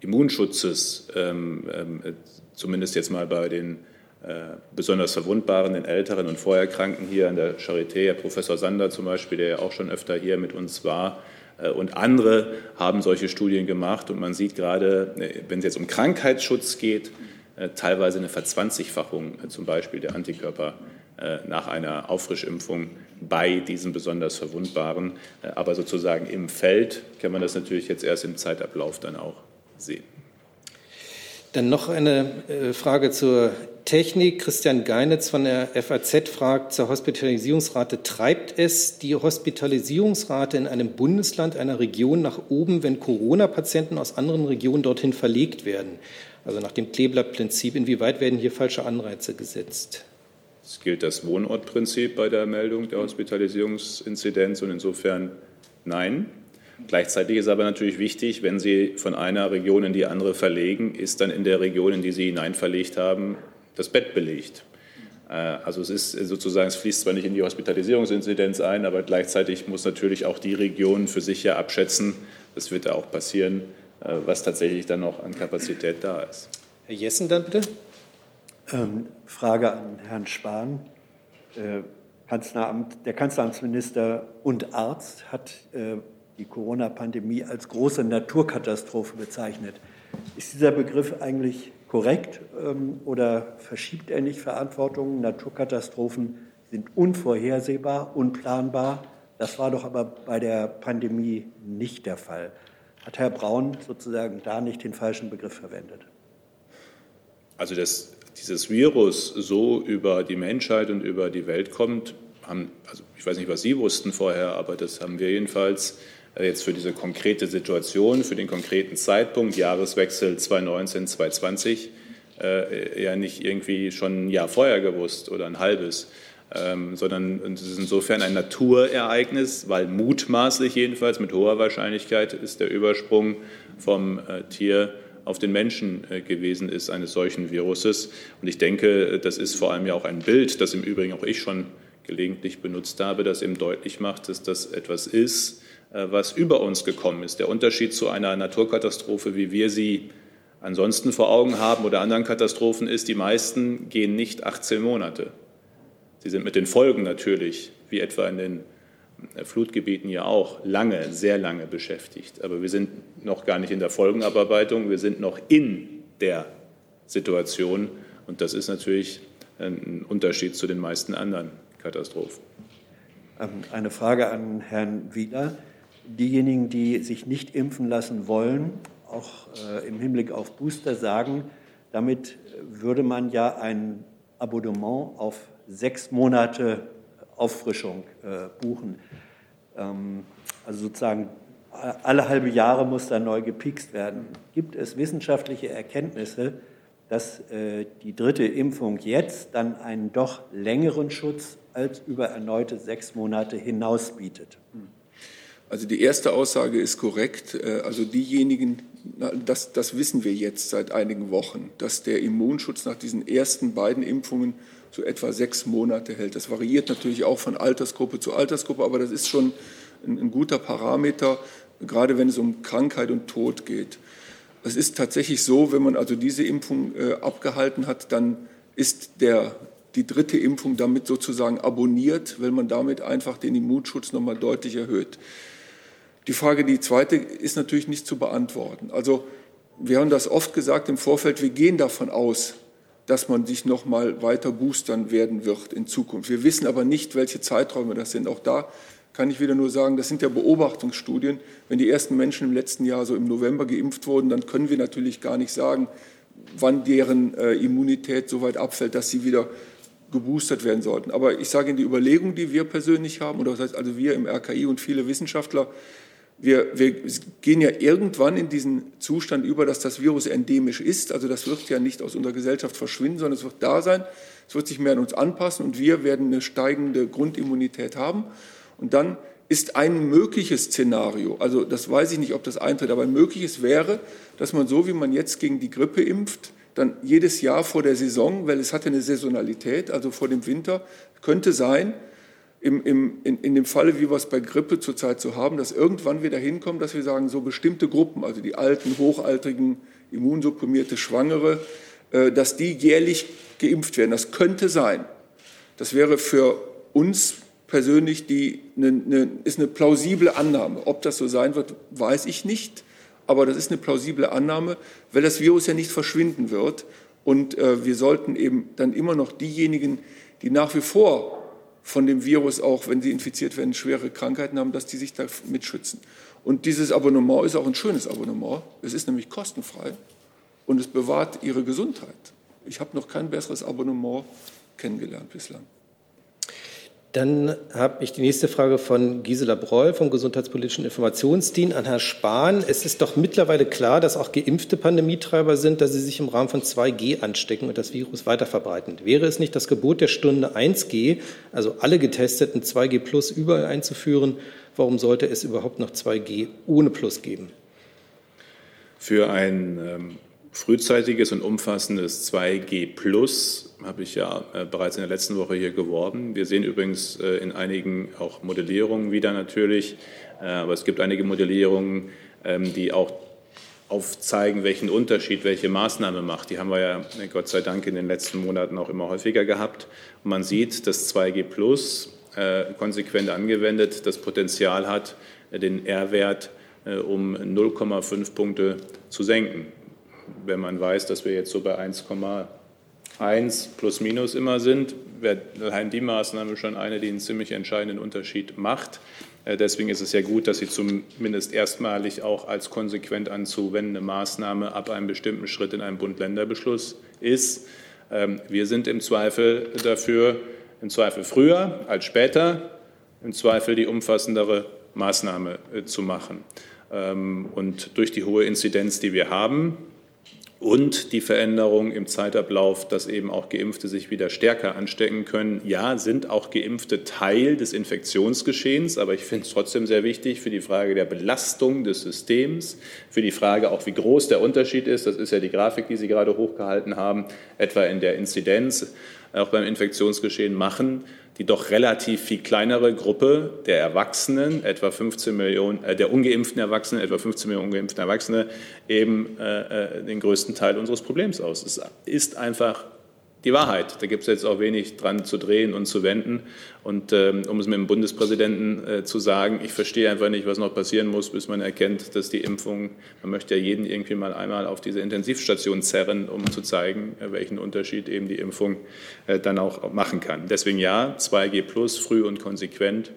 Immunschutzes, ähm, ähm, zumindest jetzt mal bei den äh, besonders Verwundbaren, den Älteren und Vorerkrankten hier an der Charité, Herr Professor Sander zum Beispiel, der ja auch schon öfter hier mit uns war, äh, und andere haben solche Studien gemacht. Und man sieht gerade, äh, wenn es jetzt um Krankheitsschutz geht, äh, teilweise eine Verzwanzigfachung äh, zum Beispiel der Antikörper äh, nach einer Auffrischimpfung bei diesen besonders Verwundbaren. Aber sozusagen im Feld kann man das natürlich jetzt erst im Zeitablauf dann auch sehen. Dann noch eine Frage zur Technik. Christian Geinitz von der FAZ fragt zur Hospitalisierungsrate. Treibt es die Hospitalisierungsrate in einem Bundesland, einer Region nach oben, wenn Corona-Patienten aus anderen Regionen dorthin verlegt werden? Also nach dem Kleeblattprinzip, inwieweit werden hier falsche Anreize gesetzt? Es gilt das Wohnortprinzip bei der Meldung der Hospitalisierungsinzidenz und insofern nein. Gleichzeitig ist aber natürlich wichtig, wenn Sie von einer Region in die andere verlegen, ist dann in der Region, in die Sie hinein verlegt haben, das Bett belegt. Äh, also es ist sozusagen, es fließt zwar nicht in die Hospitalisierungsinzidenz ein, aber gleichzeitig muss natürlich auch die Region für sich ja abschätzen, das wird da auch passieren, was tatsächlich dann noch an Kapazität da ist. Herr Jessen dann bitte. Ähm, Frage an Herrn Spahn. Äh, Kanzleramt, der Kanzleramtsminister und Arzt hat äh, die Corona-Pandemie als große Naturkatastrophe bezeichnet. Ist dieser Begriff eigentlich korrekt ähm, oder verschiebt er nicht Verantwortung? Naturkatastrophen sind unvorhersehbar, unplanbar. Das war doch aber bei der Pandemie nicht der Fall. Hat Herr Braun sozusagen da nicht den falschen Begriff verwendet? Also, dass dieses Virus so über die Menschheit und über die Welt kommt, haben, also ich weiß nicht, was Sie wussten vorher, aber das haben wir jedenfalls äh, jetzt für diese konkrete Situation, für den konkreten Zeitpunkt, Jahreswechsel 2019, 2020, äh, ja nicht irgendwie schon ein Jahr vorher gewusst oder ein halbes. Ähm, sondern es ist insofern ein Naturereignis, weil mutmaßlich jedenfalls mit hoher Wahrscheinlichkeit ist der Übersprung vom äh, Tier auf den Menschen äh, gewesen ist eines solchen Viruses. Und ich denke, das ist vor allem ja auch ein Bild, das im Übrigen auch ich schon gelegentlich benutzt habe, das eben deutlich macht, dass das etwas ist, äh, was über uns gekommen ist. Der Unterschied zu einer Naturkatastrophe, wie wir sie ansonsten vor Augen haben oder anderen Katastrophen ist, die meisten gehen nicht 18 Monate. Sie sind mit den Folgen natürlich, wie etwa in den äh, Flutgebieten ja auch, lange, sehr lange beschäftigt. Aber wir sind noch gar nicht in der Folgenabarbeitung, wir sind noch in der Situation. Und das ist natürlich ein Unterschied zu den meisten anderen Katastrophen. Ähm, eine Frage an Herrn Wieler. Diejenigen, die sich nicht impfen lassen wollen, auch äh, im Hinblick auf Booster sagen, damit würde man ja ein Abonnement auf sechs Monate Auffrischung äh, buchen. Ähm, also sozusagen alle halbe Jahre muss da neu gepikst werden. Gibt es wissenschaftliche Erkenntnisse, dass äh, die dritte Impfung jetzt dann einen doch längeren Schutz als über erneute sechs Monate hinaus bietet? Also die erste Aussage ist korrekt. Äh, also diejenigen, das, das wissen wir jetzt seit einigen Wochen, dass der Immunschutz nach diesen ersten beiden Impfungen so etwa sechs Monate hält. Das variiert natürlich auch von Altersgruppe zu Altersgruppe, aber das ist schon ein, ein guter Parameter, gerade wenn es um Krankheit und Tod geht. Es ist tatsächlich so, wenn man also diese Impfung äh, abgehalten hat, dann ist der, die dritte Impfung damit sozusagen abonniert, weil man damit einfach den Immunschutz nochmal deutlich erhöht. Die Frage, die zweite, ist natürlich nicht zu beantworten. Also wir haben das oft gesagt im Vorfeld, wir gehen davon aus, dass man sich noch mal weiter boostern werden wird in Zukunft. Wir wissen aber nicht, welche Zeiträume das sind. Auch da kann ich wieder nur sagen, das sind ja Beobachtungsstudien. Wenn die ersten Menschen im letzten Jahr so im November geimpft wurden, dann können wir natürlich gar nicht sagen, wann deren äh, Immunität so weit abfällt, dass sie wieder geboostert werden sollten. Aber ich sage Ihnen, die Überlegung, die wir persönlich haben, oder das heißt also wir im RKI und viele Wissenschaftler, wir, wir, gehen ja irgendwann in diesen Zustand über, dass das Virus endemisch ist. Also das wird ja nicht aus unserer Gesellschaft verschwinden, sondern es wird da sein. Es wird sich mehr an uns anpassen und wir werden eine steigende Grundimmunität haben. Und dann ist ein mögliches Szenario, also das weiß ich nicht, ob das eintritt, aber ein mögliches wäre, dass man so, wie man jetzt gegen die Grippe impft, dann jedes Jahr vor der Saison, weil es hat eine Saisonalität, also vor dem Winter, könnte sein, im, im, in, in dem Falle, wie wir es bei Grippe zurzeit so haben, dass irgendwann wieder hinkommen, dass wir sagen, so bestimmte Gruppen, also die alten, hochaltrigen, immunsupprimierte Schwangere, äh, dass die jährlich geimpft werden. Das könnte sein. Das wäre für uns persönlich die, eine, eine, ist eine plausible Annahme. Ob das so sein wird, weiß ich nicht. Aber das ist eine plausible Annahme, weil das Virus ja nicht verschwinden wird. Und äh, wir sollten eben dann immer noch diejenigen, die nach wie vor von dem Virus auch, wenn sie infiziert werden, schwere Krankheiten haben, dass die sich damit schützen. Und dieses Abonnement ist auch ein schönes Abonnement. Es ist nämlich kostenfrei und es bewahrt ihre Gesundheit. Ich habe noch kein besseres Abonnement kennengelernt bislang. Dann habe ich die nächste Frage von Gisela Breul vom Gesundheitspolitischen Informationsdienst an Herrn Spahn. Es ist doch mittlerweile klar, dass auch geimpfte Pandemietreiber sind, dass sie sich im Rahmen von 2G anstecken und das Virus weiterverbreiten. Wäre es nicht das Gebot der Stunde 1G, also alle Getesteten 2G plus überall einzuführen? Warum sollte es überhaupt noch 2G ohne Plus geben? Für ein ähm, frühzeitiges und umfassendes 2G plus habe ich ja äh, bereits in der letzten Woche hier geworben. Wir sehen übrigens äh, in einigen auch Modellierungen wieder natürlich, äh, aber es gibt einige Modellierungen, ähm, die auch aufzeigen, welchen Unterschied welche Maßnahme macht. Die haben wir ja Gott sei Dank in den letzten Monaten auch immer häufiger gehabt. Und man sieht, dass 2G Plus konsequent angewendet das Potenzial hat, den R-Wert um 0,5 Punkte zu senken. Wenn man weiß, dass wir jetzt so bei 1,5 1 plus minus immer sind, wäre allein die Maßnahme schon eine, die einen ziemlich entscheidenden Unterschied macht. Äh, deswegen ist es ja gut, dass sie zumindest erstmalig auch als konsequent anzuwendende Maßnahme ab einem bestimmten Schritt in einem Bund-Länder-Beschluss ist. Ähm, wir sind im Zweifel dafür, im Zweifel früher als später, im Zweifel die umfassendere Maßnahme äh, zu machen. Ähm, und durch die hohe Inzidenz, die wir haben, und die Veränderung im Zeitablauf, dass eben auch Geimpfte sich wieder stärker anstecken können. Ja, sind auch Geimpfte Teil des Infektionsgeschehens, aber ich finde es trotzdem sehr wichtig für die Frage der Belastung des Systems, für die Frage auch, wie groß der Unterschied ist. Das ist ja die Grafik, die Sie gerade hochgehalten haben, etwa in der Inzidenz, auch beim Infektionsgeschehen machen die doch relativ viel kleinere Gruppe der Erwachsenen, etwa 15 Millionen, äh, der ungeimpften Erwachsenen, etwa 15 Millionen ungeimpften Erwachsene, eben äh, äh, den größten Teil unseres Problems aus. Es ist einfach die Wahrheit. Da gibt es jetzt auch wenig dran zu drehen und zu wenden. Und ähm, um es mit dem Bundespräsidenten äh, zu sagen, ich verstehe einfach nicht, was noch passieren muss, bis man erkennt, dass die Impfung, man möchte ja jeden irgendwie mal einmal auf diese Intensivstation zerren, um zu zeigen, äh, welchen Unterschied eben die Impfung äh, dann auch machen kann. Deswegen ja, 2G plus, früh und konsequent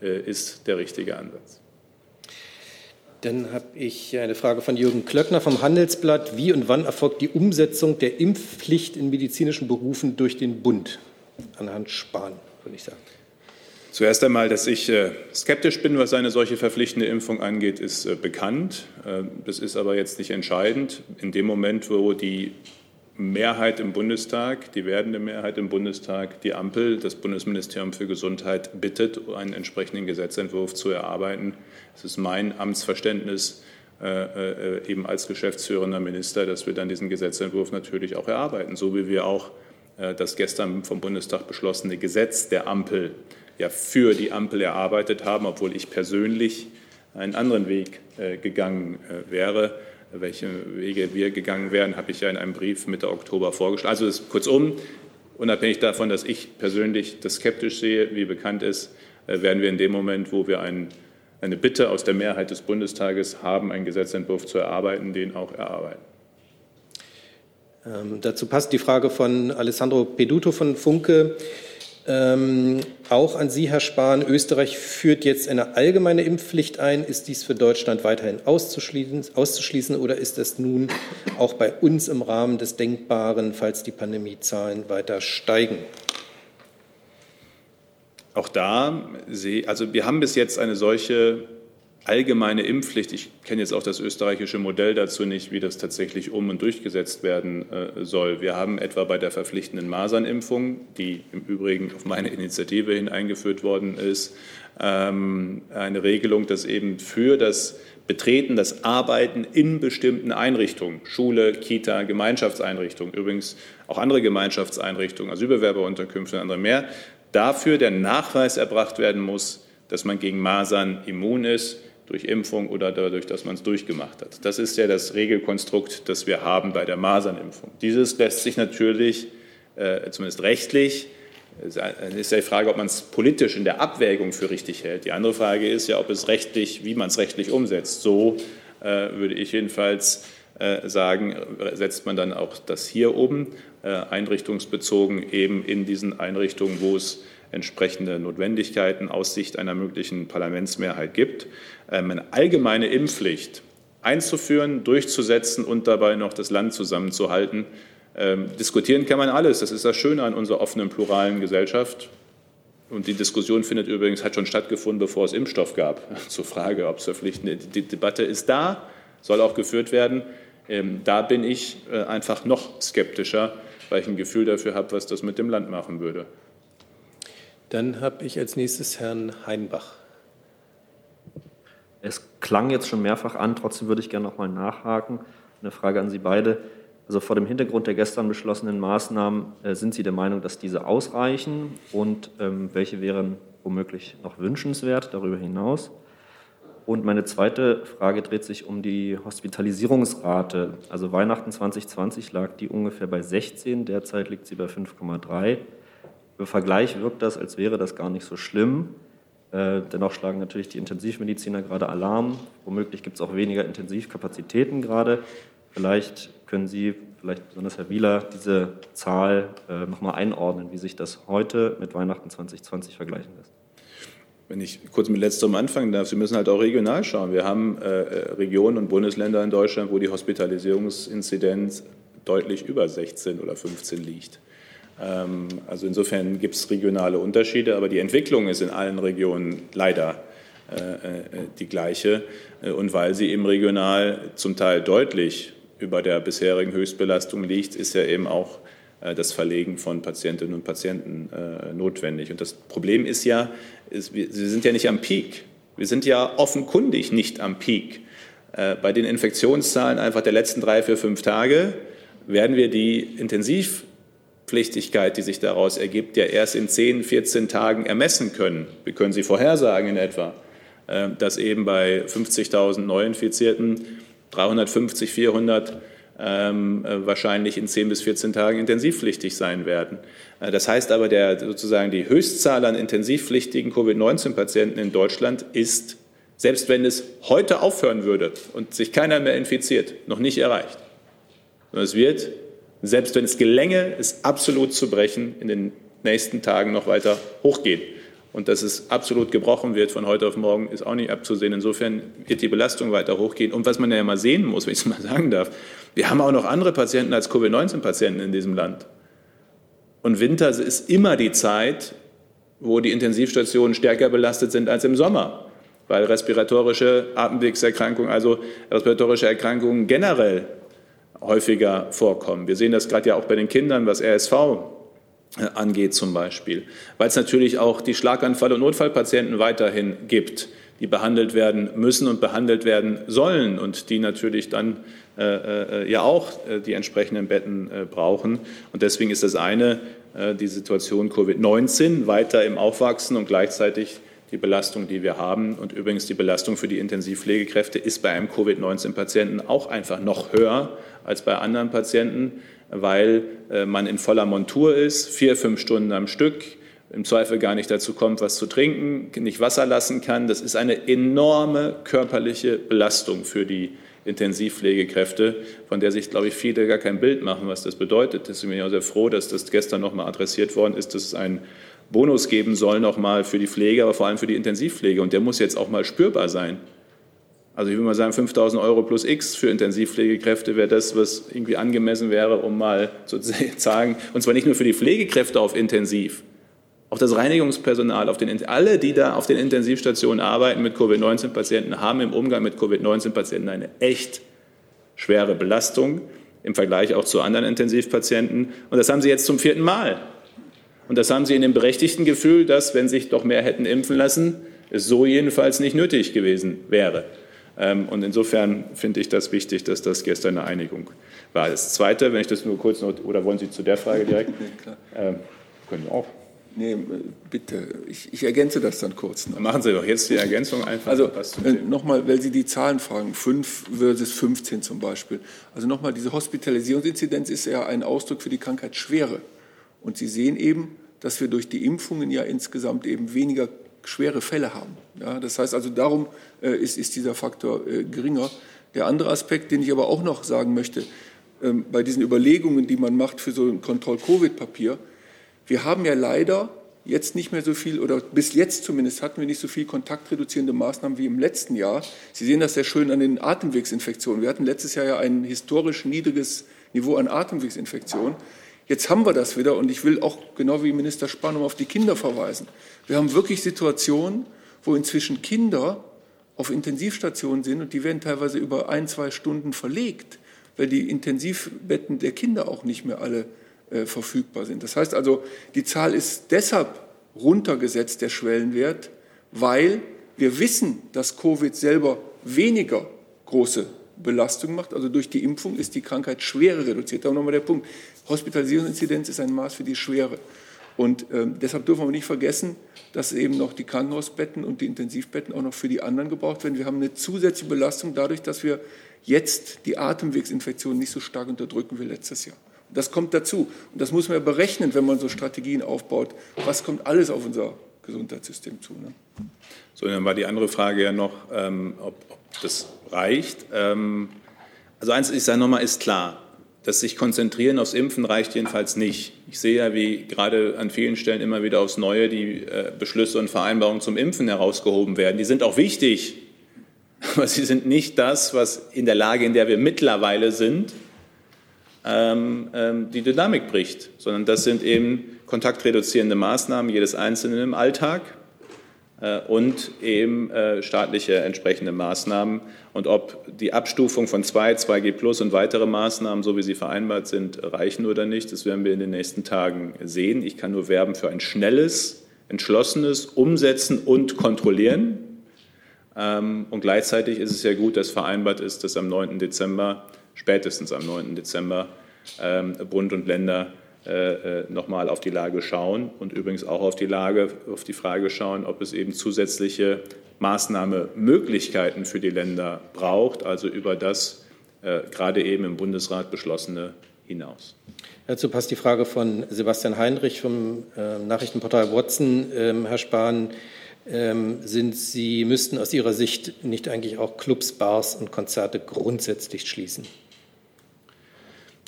äh, ist der richtige Ansatz. Dann habe ich eine Frage von Jürgen Klöckner vom Handelsblatt. Wie und wann erfolgt die Umsetzung der Impfpflicht in medizinischen Berufen durch den Bund? Anhand Spahn, würde ich sagen. Zuerst einmal, dass ich äh, skeptisch bin, was eine solche verpflichtende Impfung angeht, ist äh, bekannt. Äh, das ist aber jetzt nicht entscheidend. In dem Moment, wo die Mehrheit im Bundestag, die werdende Mehrheit im Bundestag, die Ampel, das Bundesministerium für Gesundheit bittet, einen entsprechenden Gesetzentwurf zu erarbeiten. Es ist mein Amtsverständnis, äh, äh, eben als geschäftsführender Minister, dass wir dann diesen Gesetzentwurf natürlich auch erarbeiten, so wie wir auch äh, das gestern vom Bundestag beschlossene Gesetz der Ampel ja für die Ampel erarbeitet haben, obwohl ich persönlich einen anderen Weg gegangen wäre welche Wege wir gegangen wären, habe ich ja in einem Brief Mitte Oktober vorgeschlagen. Also ist, kurzum, unabhängig davon, dass ich persönlich das skeptisch sehe, wie bekannt ist, äh, werden wir in dem Moment, wo wir ein, eine Bitte aus der Mehrheit des Bundestages haben, einen Gesetzentwurf zu erarbeiten, den auch erarbeiten. Ähm, dazu passt die Frage von Alessandro Peduto von Funke. Ähm, auch an Sie, Herr Spahn. Österreich führt jetzt eine allgemeine Impfpflicht ein. Ist dies für Deutschland weiterhin auszuschließen, auszuschließen oder ist es nun auch bei uns im Rahmen des Denkbaren, falls die Pandemiezahlen weiter steigen? Auch da, also wir haben bis jetzt eine solche allgemeine Impfpflicht, ich kenne jetzt auch das österreichische Modell dazu nicht, wie das tatsächlich um und durchgesetzt werden äh, soll. Wir haben etwa bei der verpflichtenden Masernimpfung, die im Übrigen auf meine Initiative hin eingeführt worden ist, ähm, eine Regelung, dass eben für das Betreten, das Arbeiten in bestimmten Einrichtungen, Schule, Kita, Gemeinschaftseinrichtungen, übrigens auch andere Gemeinschaftseinrichtungen, Asylbewerberunterkünfte und andere mehr, dafür der Nachweis erbracht werden muss, dass man gegen Masern immun ist durch Impfung oder dadurch, dass man es durchgemacht hat. Das ist ja das Regelkonstrukt, das wir haben bei der Masernimpfung. Dieses lässt sich natürlich, äh, zumindest rechtlich, es ist ja die Frage, ob man es politisch in der Abwägung für richtig hält. Die andere Frage ist ja, ob es rechtlich, wie man es rechtlich umsetzt. So äh, würde ich jedenfalls äh, sagen, setzt man dann auch das hier oben, äh, einrichtungsbezogen eben in diesen Einrichtungen, wo es entsprechende Notwendigkeiten aus Sicht einer möglichen Parlamentsmehrheit gibt. Ähm, eine allgemeine Impfpflicht einzuführen, durchzusetzen und dabei noch das Land zusammenzuhalten. Ähm, diskutieren kann man alles. Das ist das Schöne an unserer offenen, pluralen Gesellschaft. Und die Diskussion findet übrigens, hat schon stattgefunden, bevor es Impfstoff gab. Zur Frage, ob es verpflichtend Die Debatte ist da, soll auch geführt werden. Ähm, da bin ich äh, einfach noch skeptischer, weil ich ein Gefühl dafür habe, was das mit dem Land machen würde. Dann habe ich als nächstes Herrn Heinbach. Es klang jetzt schon mehrfach an, trotzdem würde ich gerne noch mal nachhaken. Eine Frage an Sie beide. Also vor dem Hintergrund der gestern beschlossenen Maßnahmen äh, sind Sie der Meinung, dass diese ausreichen und ähm, welche wären womöglich noch wünschenswert darüber hinaus? Und meine zweite Frage dreht sich um die Hospitalisierungsrate. Also Weihnachten 2020 lag die ungefähr bei 16, derzeit liegt sie bei 5,3. Im Vergleich wirkt das, als wäre das gar nicht so schlimm. Äh, dennoch schlagen natürlich die Intensivmediziner gerade Alarm. Womöglich gibt es auch weniger Intensivkapazitäten gerade. Vielleicht können Sie, vielleicht besonders Herr Wieler, diese Zahl äh, nochmal einordnen, wie sich das heute mit Weihnachten 2020 vergleichen lässt. Wenn ich kurz mit letzterem anfangen darf, Sie müssen halt auch regional schauen. Wir haben äh, Regionen und Bundesländer in Deutschland, wo die Hospitalisierungsinzidenz deutlich über 16 oder 15 liegt. Ähm, also insofern gibt es regionale Unterschiede, aber die Entwicklung ist in allen Regionen leider äh, äh, die gleiche. Äh, und weil sie eben regional zum Teil deutlich über der bisherigen Höchstbelastung liegt, ist ja eben auch das Verlegen von Patientinnen und Patienten notwendig. Und das Problem ist ja, ist, wir, sind ja nicht am Peak. Wir sind ja offenkundig nicht am Peak. Bei den Infektionszahlen einfach der letzten drei, vier, fünf Tage werden wir die Intensivpflichtigkeit, die sich daraus ergibt, ja erst in 10, 14 Tagen ermessen können. Wir können sie vorhersagen in etwa, dass eben bei 50.000 Neuinfizierten 350, 400 ähm, äh, wahrscheinlich in 10 bis 14 Tagen intensivpflichtig sein werden. Äh, das heißt aber, der, sozusagen die Höchstzahl an intensivpflichtigen Covid-19-Patienten in Deutschland ist, selbst wenn es heute aufhören würde und sich keiner mehr infiziert, noch nicht erreicht. Es wird, selbst wenn es gelänge, es absolut zu brechen, in den nächsten Tagen noch weiter hochgehen. Und dass es absolut gebrochen wird von heute auf morgen, ist auch nicht abzusehen. Insofern wird die Belastung weiter hochgehen. Und was man ja mal sehen muss, wenn ich es mal sagen darf, wir haben auch noch andere Patienten als Covid-19-Patienten in diesem Land. Und Winter ist immer die Zeit, wo die Intensivstationen stärker belastet sind als im Sommer, weil respiratorische Atemwegserkrankungen, also respiratorische Erkrankungen generell häufiger vorkommen. Wir sehen das gerade ja auch bei den Kindern, was RSV äh, angeht zum Beispiel, weil es natürlich auch die Schlaganfall- und Notfallpatienten weiterhin gibt, die behandelt werden müssen und behandelt werden sollen und die natürlich dann äh, äh, ja auch äh, die entsprechenden Betten äh, brauchen. Und deswegen ist das eine äh, die Situation Covid-19 weiter im Aufwachsen und gleichzeitig die Belastung, die wir haben. Und übrigens die Belastung für die Intensivpflegekräfte ist bei einem Covid-19-Patienten auch einfach noch höher als bei anderen Patienten weil äh, man in voller Montur ist, vier, fünf Stunden am Stück, im Zweifel gar nicht dazu kommt, was zu trinken, nicht Wasser lassen kann. Das ist eine enorme körperliche Belastung für die Intensivpflegekräfte, von der sich, glaube ich, viele gar kein Bild machen, was das bedeutet. Deswegen bin ich auch sehr froh, dass das gestern noch mal adressiert worden ist, dass es einen Bonus geben soll, noch mal für die Pflege, aber vor allem für die Intensivpflege. Und der muss jetzt auch mal spürbar sein. Also ich würde mal sagen, 5000 Euro plus X für Intensivpflegekräfte wäre das, was irgendwie angemessen wäre, um mal zu sagen, und zwar nicht nur für die Pflegekräfte auf Intensiv, auch das Reinigungspersonal, auf den, alle, die da auf den Intensivstationen arbeiten mit Covid-19-Patienten, haben im Umgang mit Covid-19-Patienten eine echt schwere Belastung im Vergleich auch zu anderen Intensivpatienten. Und das haben sie jetzt zum vierten Mal. Und das haben sie in dem berechtigten Gefühl, dass, wenn sich doch mehr hätten impfen lassen, es so jedenfalls nicht nötig gewesen wäre. Ähm, und insofern finde ich das wichtig, dass das gestern eine Einigung war. Das Zweite, wenn ich das nur kurz noch, oder wollen Sie zu der Frage direkt? Nee, klar. Ähm, können Sie auch. Nee, bitte. Ich, ich, ergänze das dann kurz. Noch. Machen Sie doch jetzt die Ergänzung einfach. Also äh, nochmal, weil Sie die Zahlen fragen, 5 versus 15 zum Beispiel. Also nochmal, diese Hospitalisierungsinzidenz ist ja ein Ausdruck für die Krankheitsschwere. Und Sie sehen eben, dass wir durch die Impfungen ja insgesamt eben weniger schwere Fälle haben. Ja, das heißt also, darum äh, ist, ist, dieser Faktor äh, geringer. Der andere Aspekt, den ich aber auch noch sagen möchte, ähm, bei diesen Überlegungen, die man macht für so ein Kontroll-Covid-Papier, wir haben ja leider jetzt nicht mehr so viel, oder bis jetzt zumindest hatten wir nicht so viel kontaktreduzierende Maßnahmen wie im letzten Jahr. Sie sehen das sehr schön an den Atemwegsinfektionen. Wir hatten letztes Jahr ja ein historisch niedriges Niveau an Atemwegsinfektionen. Jetzt haben wir das wieder und ich will auch genau wie Minister Spahn auf die Kinder verweisen. Wir haben wirklich Situationen, wo inzwischen Kinder auf Intensivstationen sind und die werden teilweise über ein, zwei Stunden verlegt, weil die Intensivbetten der Kinder auch nicht mehr alle äh, verfügbar sind. Das heißt also, die Zahl ist deshalb runtergesetzt, der Schwellenwert, weil wir wissen, dass Covid selber weniger große Belastung macht. Also durch die Impfung ist die Krankheit Schwere reduziert. Da nochmal der Punkt. Hospitalisierungsinzidenz ist ein Maß für die Schwere. Und äh, deshalb dürfen wir nicht vergessen, dass eben noch die Krankenhausbetten und die Intensivbetten auch noch für die anderen gebraucht werden. Wir haben eine zusätzliche Belastung dadurch, dass wir jetzt die Atemwegsinfektion nicht so stark unterdrücken wie letztes Jahr. Das kommt dazu. Und das muss man ja berechnen, wenn man so Strategien aufbaut. Was kommt alles auf unser Gesundheitssystem zu? Ne? So, dann war die andere Frage ja noch, ähm, ob, ob, das reicht. Ähm, also eins, ich sage nochmal, ist klar, das sich konzentrieren aufs Impfen reicht jedenfalls nicht. Ich sehe ja, wie gerade an vielen Stellen immer wieder aufs Neue die äh, Beschlüsse und Vereinbarungen zum Impfen herausgehoben werden. Die sind auch wichtig, aber sie sind nicht das, was in der Lage, in der wir mittlerweile sind, ähm, ähm, die Dynamik bricht, sondern das sind eben kontaktreduzierende Maßnahmen jedes Einzelnen im Alltag, und eben äh, staatliche entsprechende Maßnahmen. Und ob die Abstufung von 2, 2G Plus und weitere Maßnahmen, so wie sie vereinbart sind, reichen oder nicht, das werden wir in den nächsten Tagen sehen. Ich kann nur werben für ein schnelles, entschlossenes Umsetzen und Kontrollieren. Ähm, und gleichzeitig ist es ja gut, dass vereinbart ist, dass am 9. Dezember, spätestens am 9. Dezember, ähm, Bund und Länder äh, äh, nochmal auf die Lage schauen und übrigens auch auf die Lage, auf die Frage schauen, ob es eben zusätzliche Maßnahmemöglichkeiten für die Länder braucht, also über das äh, gerade eben im Bundesrat beschlossene hinaus. Dazu passt die Frage von Sebastian Heinrich vom äh, Nachrichtenportal Watson. Ähm, Herr Spahn, ähm, sind Sie, müssten aus Ihrer Sicht nicht eigentlich auch Clubs, Bars und Konzerte grundsätzlich schließen?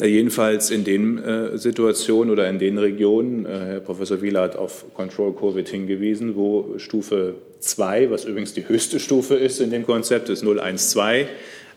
Jedenfalls in den äh, Situationen oder in den Regionen, äh, Herr Professor Wieler hat auf Control Covid hingewiesen, wo Stufe 2, was übrigens die höchste Stufe ist in dem Konzept, ist 012,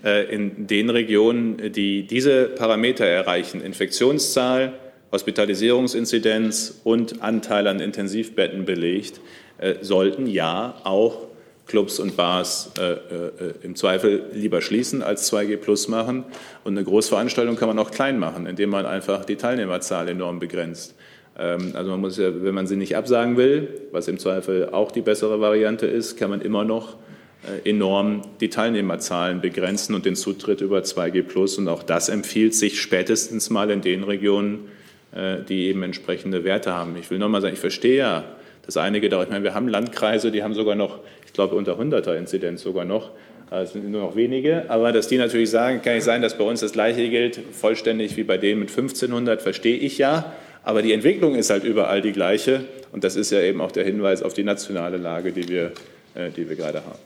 äh, in den Regionen, die diese Parameter erreichen, Infektionszahl, Hospitalisierungsinzidenz und Anteil an Intensivbetten belegt, äh, sollten ja auch Clubs und Bars äh, äh, im Zweifel lieber schließen als 2G Plus machen. Und eine Großveranstaltung kann man auch klein machen, indem man einfach die Teilnehmerzahl enorm begrenzt. Ähm, also man muss ja, wenn man sie nicht absagen will, was im Zweifel auch die bessere Variante ist, kann man immer noch äh, enorm die Teilnehmerzahlen begrenzen und den Zutritt über 2G Plus. Und auch das empfiehlt sich spätestens mal in den Regionen, äh, die eben entsprechende Werte haben. Ich will noch mal sagen, ich verstehe ja, dass einige da, ich meine, wir haben Landkreise, die haben sogar noch ich glaube unter 100er Inzidenz sogar noch. Es sind nur noch wenige, aber dass die natürlich sagen, kann nicht sein, dass bei uns das Gleiche gilt, vollständig wie bei denen mit 1500, verstehe ich ja. Aber die Entwicklung ist halt überall die gleiche und das ist ja eben auch der Hinweis auf die nationale Lage, die wir, äh, die wir gerade haben.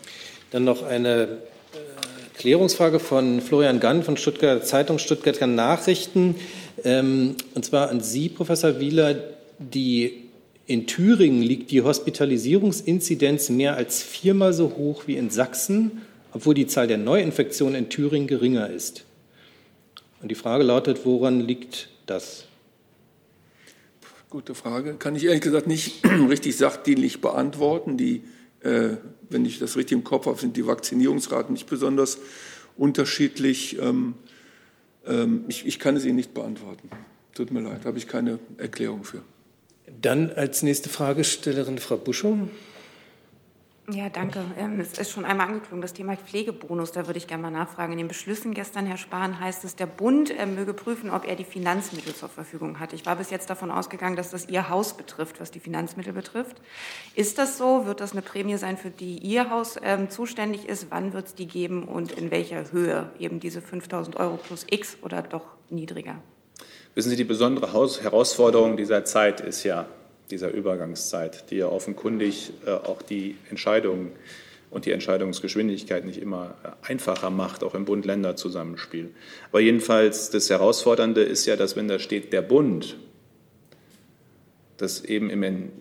Dann noch eine äh, Klärungsfrage von Florian Gann von Stuttgart Zeitung Stuttgarter Nachrichten. Ähm, und zwar an Sie, Professor Wieler. Die in Thüringen liegt die Hospitalisierungsinzidenz mehr als viermal so hoch wie in Sachsen, obwohl die Zahl der Neuinfektionen in Thüringen geringer ist. Und die Frage lautet, woran liegt das? Gute Frage. Kann ich ehrlich gesagt nicht richtig sachdienlich beantworten. Die, äh, wenn ich das richtig im Kopf habe, sind die Vaccinierungsraten nicht besonders unterschiedlich. Ähm, ähm, ich, ich kann es Ihnen nicht beantworten. Tut mir leid, habe ich keine Erklärung für. Dann als nächste Fragestellerin Frau Buschow. Ja, danke. Ähm, es ist schon einmal angeklungen, das Thema Pflegebonus. Da würde ich gerne mal nachfragen. In den Beschlüssen gestern, Herr Spahn, heißt es, der Bund äh, möge prüfen, ob er die Finanzmittel zur Verfügung hat. Ich war bis jetzt davon ausgegangen, dass das Ihr Haus betrifft, was die Finanzmittel betrifft. Ist das so? Wird das eine Prämie sein, für die Ihr Haus ähm, zuständig ist? Wann wird es die geben und in welcher Höhe? Eben diese 5000 Euro plus X oder doch niedriger? Wissen Sie, die besondere Herausforderung dieser Zeit ist ja, dieser Übergangszeit, die ja offenkundig äh, auch die Entscheidungen und die Entscheidungsgeschwindigkeit nicht immer äh, einfacher macht, auch im Bund-Länder-Zusammenspiel. Aber jedenfalls das Herausfordernde ist ja, dass wenn da steht der Bund, dass eben im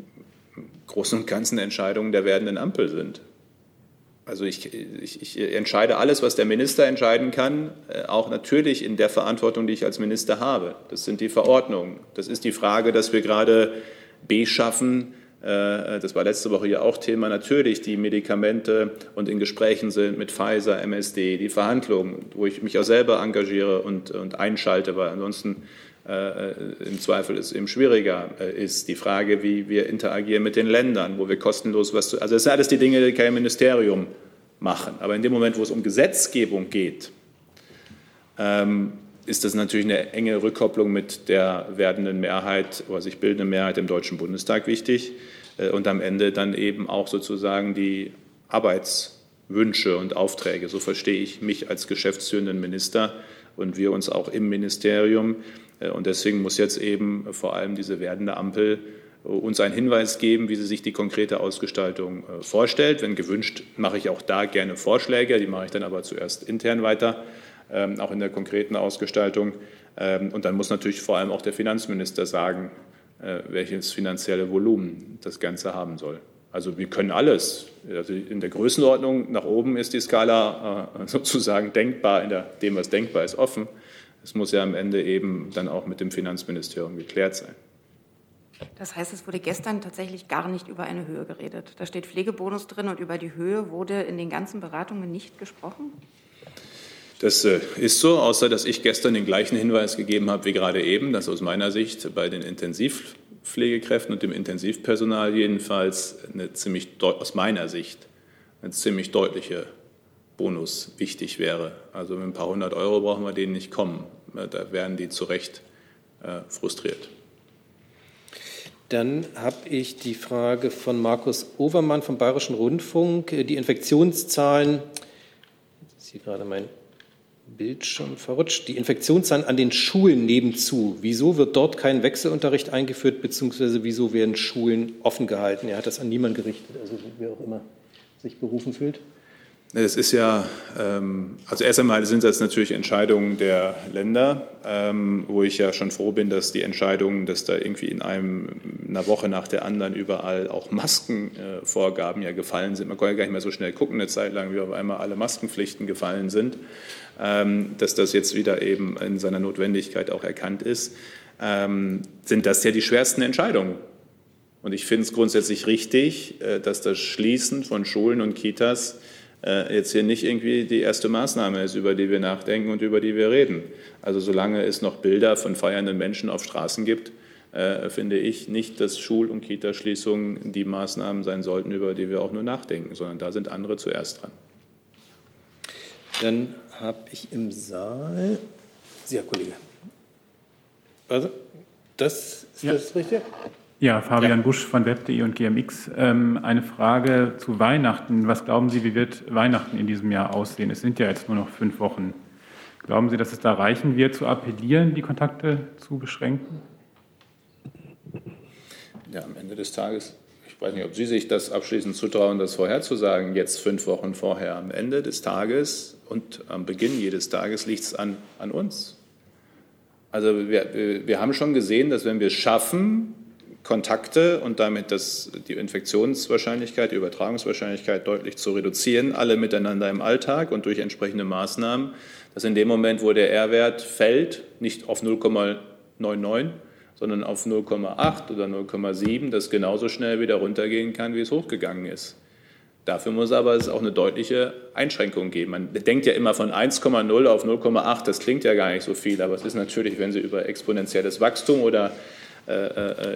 Großen und Ganzen Entscheidungen der werdenden Ampel sind. Also ich, ich, ich, entscheide alles, was der Minister entscheiden kann, äh, auch natürlich in der Verantwortung, die ich als Minister habe. Das sind die Verordnungen. Das ist die Frage, dass wir gerade B schaffen. Äh, das war letzte Woche ja auch Thema. Natürlich die Medikamente und in Gesprächen sind mit Pfizer, MSD, die Verhandlungen, wo ich mich auch selber engagiere und, und einschalte, weil ansonsten äh, im Zweifel es eben schwieriger äh, ist. Die Frage, wie wir interagieren mit den Ländern, wo wir kostenlos was zu. Also, das sind alles die Dinge, die kein Ministerium machen. Aber in dem Moment, wo es um Gesetzgebung geht, ähm, ist das natürlich eine enge Rückkopplung mit der werdenden Mehrheit oder sich bildenden Mehrheit im Deutschen Bundestag wichtig äh, und am Ende dann eben auch sozusagen die Arbeitswünsche und Aufträge. So verstehe ich mich als geschäftsführenden Minister und wir uns auch im Ministerium. Äh, und deswegen muss jetzt eben vor allem diese werdende Ampel äh, uns einen Hinweis geben, wie sie sich die konkrete Ausgestaltung äh, vorstellt. Wenn gewünscht, mache ich auch da gerne Vorschläge, die mache ich dann aber zuerst intern weiter, ähm, auch in der konkreten Ausgestaltung. Ähm, und dann muss natürlich vor allem auch der Finanzminister sagen, welches finanzielle Volumen das Ganze haben soll. Also wir können alles. Also in der Größenordnung nach oben ist die Skala sozusagen denkbar, in der, dem, was denkbar ist, offen. Es muss ja am Ende eben dann auch mit dem Finanzministerium geklärt sein. Das heißt, es wurde gestern tatsächlich gar nicht über eine Höhe geredet. Da steht Pflegebonus drin und über die Höhe wurde in den ganzen Beratungen nicht gesprochen? Das äh, ist so, außer dass ich gestern den gleichen Hinweis gegeben habe wie gerade eben, dass aus meiner Sicht bei den Intensivpflegekräften und dem Intensivpersonal jedenfalls eine ziemlich aus meiner Sicht eine ziemlich deutliche Bonus wichtig wäre. Also mit ein paar hundert Euro brauchen wir denen nicht kommen. Da werden die zu Recht äh, frustriert. Dann habe ich die Frage von Markus Overmann vom Bayerischen Rundfunk. Die Infektionszahlen, ist hier gerade mein Bildschirm verrutscht, die Infektionszahlen an den Schulen nehmen zu. Wieso wird dort kein Wechselunterricht eingeführt, beziehungsweise wieso werden Schulen offen gehalten? Er hat das an niemanden gerichtet, also wer auch immer sich berufen fühlt. Es ist ja, ähm, also erst einmal sind das natürlich Entscheidungen der Länder, ähm, wo ich ja schon froh bin, dass die Entscheidungen, dass da irgendwie in einem, einer Woche nach der anderen überall auch Maskenvorgaben ja gefallen sind. Man kann ja gar nicht mehr so schnell gucken, eine Zeit lang, wie auf einmal alle Maskenpflichten gefallen sind, ähm, dass das jetzt wieder eben in seiner Notwendigkeit auch erkannt ist, sind das ja die schwersten Entscheidungen. Und ich finde es grundsätzlich richtig, äh, dass das Schließen von Schulen und Kitas äh, jetzt hier nicht irgendwie die erste Maßnahme ist, über die wir nachdenken und über die wir reden. Also solange es noch Bilder von feiernden Menschen auf Straßen gibt, äh, finde ich nicht, dass Schul- und Kitaschließungen die Maßnahmen sein sollten, über die wir auch nur nachdenken, sondern da sind andere zuerst dran. Dann habe ich im Saal. Sie, Herr Kollege. Also, das ist ja. das richtig? Ja, Fabian ja. Busch von web.de und GMX. Ähm, eine Frage zu Weihnachten. Was glauben Sie, wie wird Weihnachten in diesem Jahr aussehen? Es sind ja jetzt nur noch fünf Wochen. Glauben Sie, dass es da reichen wird, zu appellieren, die Kontakte zu beschränken? Ja, am Ende des Tages, ich weiß nicht, ob Sie sich das abschließend zutrauen, das vorherzusagen, jetzt fünf Wochen vorher. Am Ende des Tages und am Beginn jedes Tages liegt es an, an uns. Also wir, wir haben schon gesehen, dass wenn wir es schaffen, Kontakte und damit das, die Infektionswahrscheinlichkeit, die Übertragungswahrscheinlichkeit deutlich zu reduzieren, alle miteinander im Alltag und durch entsprechende Maßnahmen, dass in dem Moment, wo der R-Wert fällt, nicht auf 0,99, sondern auf 0,8 oder 0,7, das genauso schnell wieder runtergehen kann, wie es hochgegangen ist. Dafür muss aber es auch eine deutliche Einschränkung geben. Man denkt ja immer von 1,0 auf 0,8, das klingt ja gar nicht so viel, aber es ist natürlich, wenn Sie über exponentielles Wachstum oder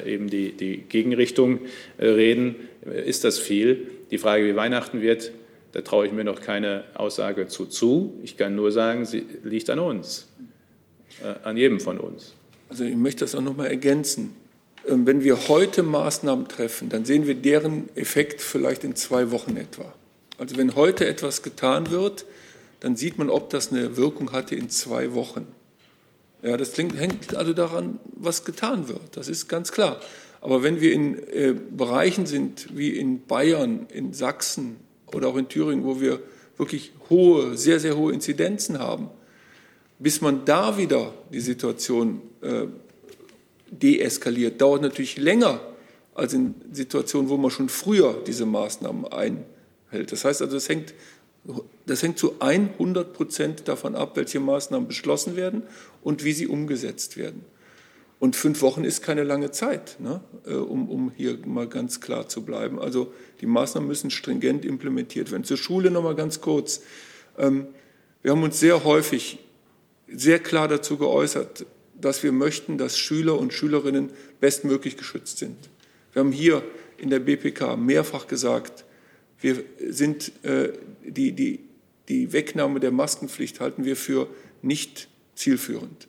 eben die, die Gegenrichtung äh, reden, ist das viel. Die Frage, wie Weihnachten wird, da traue ich mir noch keine Aussage zu zu. Ich kann nur sagen, sie liegt an uns, an jedem von uns. Also ich möchte das auch noch mal ergänzen. Ähm, wenn wir heute Maßnahmen treffen, dann sehen wir deren Effekt vielleicht in zwei Wochen etwa. Also wenn heute etwas getan wird, dann sieht man, ob das eine Wirkung hatte in zwei Wochen. Ja, das hängt also daran, was getan wird. Das ist ganz klar. Aber wenn wir in äh, Bereichen sind wie in Bayern, in Sachsen oder auch in Thüringen, wo wir wirklich hohe, sehr, sehr hohe Inzidenzen haben, bis man da wieder die Situation äh, deeskaliert, dauert natürlich länger als in Situationen, wo man schon früher diese Maßnahmen einhält. Das heißt also, es hängt das hängt zu 100 Prozent davon ab, welche Maßnahmen beschlossen werden und wie sie umgesetzt werden. Und fünf Wochen ist keine lange Zeit, ne, äh, um, um hier mal ganz klar zu bleiben. Also die Maßnahmen müssen stringent implementiert werden. Zur Schule noch mal ganz kurz. Ähm, wir haben uns sehr häufig sehr klar dazu geäußert, dass wir möchten, dass Schüler und Schülerinnen bestmöglich geschützt sind. Wir haben hier in der BPK mehrfach gesagt, wir sind äh, die, die, die Wegnahme der Maskenpflicht halten wir für nicht zielführend.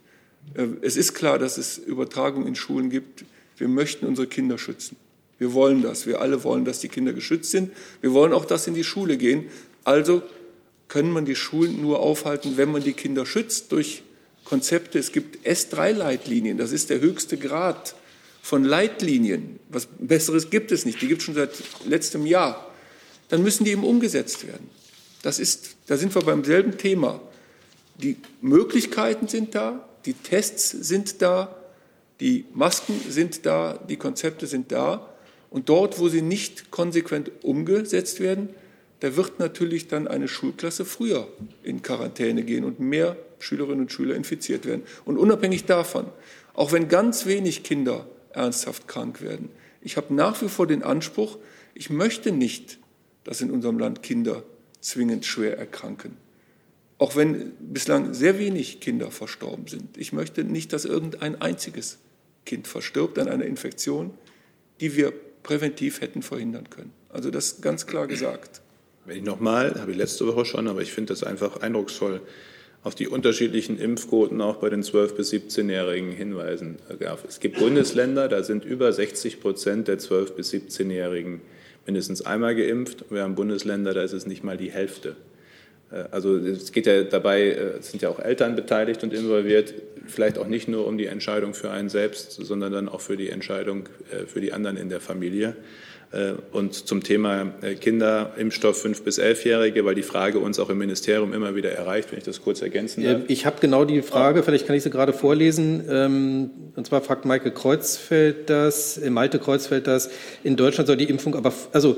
Äh, es ist klar, dass es Übertragung in Schulen gibt. Wir möchten unsere Kinder schützen. Wir wollen das. Wir alle wollen, dass die Kinder geschützt sind. Wir wollen auch, dass sie in die Schule gehen. Also können man die Schulen nur aufhalten, wenn man die Kinder schützt durch Konzepte. Es gibt S3-Leitlinien. Das ist der höchste Grad von Leitlinien. Was Besseres gibt es nicht. Die gibt es schon seit letztem Jahr dann müssen die eben umgesetzt werden. Das ist, da sind wir beim selben Thema. Die Möglichkeiten sind da, die Tests sind da, die Masken sind da, die Konzepte sind da. Und dort, wo sie nicht konsequent umgesetzt werden, da wird natürlich dann eine Schulklasse früher in Quarantäne gehen und mehr Schülerinnen und Schüler infiziert werden. Und unabhängig davon, auch wenn ganz wenig Kinder ernsthaft krank werden. Ich habe nach wie vor den Anspruch, ich möchte nicht, dass in unserem Land Kinder zwingend schwer erkranken. Auch wenn bislang sehr wenig Kinder verstorben sind. Ich möchte nicht, dass irgendein einziges Kind verstirbt an einer Infektion, die wir präventiv hätten verhindern können. Also das ganz klar gesagt. Wenn ich nochmal, habe ich letzte Woche schon, aber ich finde das einfach eindrucksvoll, auf die unterschiedlichen Impfquoten auch bei den 12- bis 17-Jährigen hinweisen darf. Es gibt Bundesländer, da sind über 60 Prozent der 12- bis 17-Jährigen mindestens einmal geimpft. Wir haben Bundesländer, da ist es nicht mal die Hälfte. Äh, also es geht ja dabei, äh, es sind ja auch Eltern beteiligt und involviert, vielleicht auch nicht nur um die Entscheidung für einen selbst, sondern dann auch für die Entscheidung äh, für die anderen in der Familie. Und zum Thema äh, Kinderimpfstoff 5- bis 11-Jährige, weil die Frage uns auch im Ministerium immer wieder erreicht, wenn ich das kurz ergänzen darf. Ich habe genau die Frage, vielleicht kann ich sie gerade vorlesen. Ähm, und zwar fragt Maike Kreuzfeld das, Malte Kreuzfeld das, in Deutschland soll die Impfung aber, also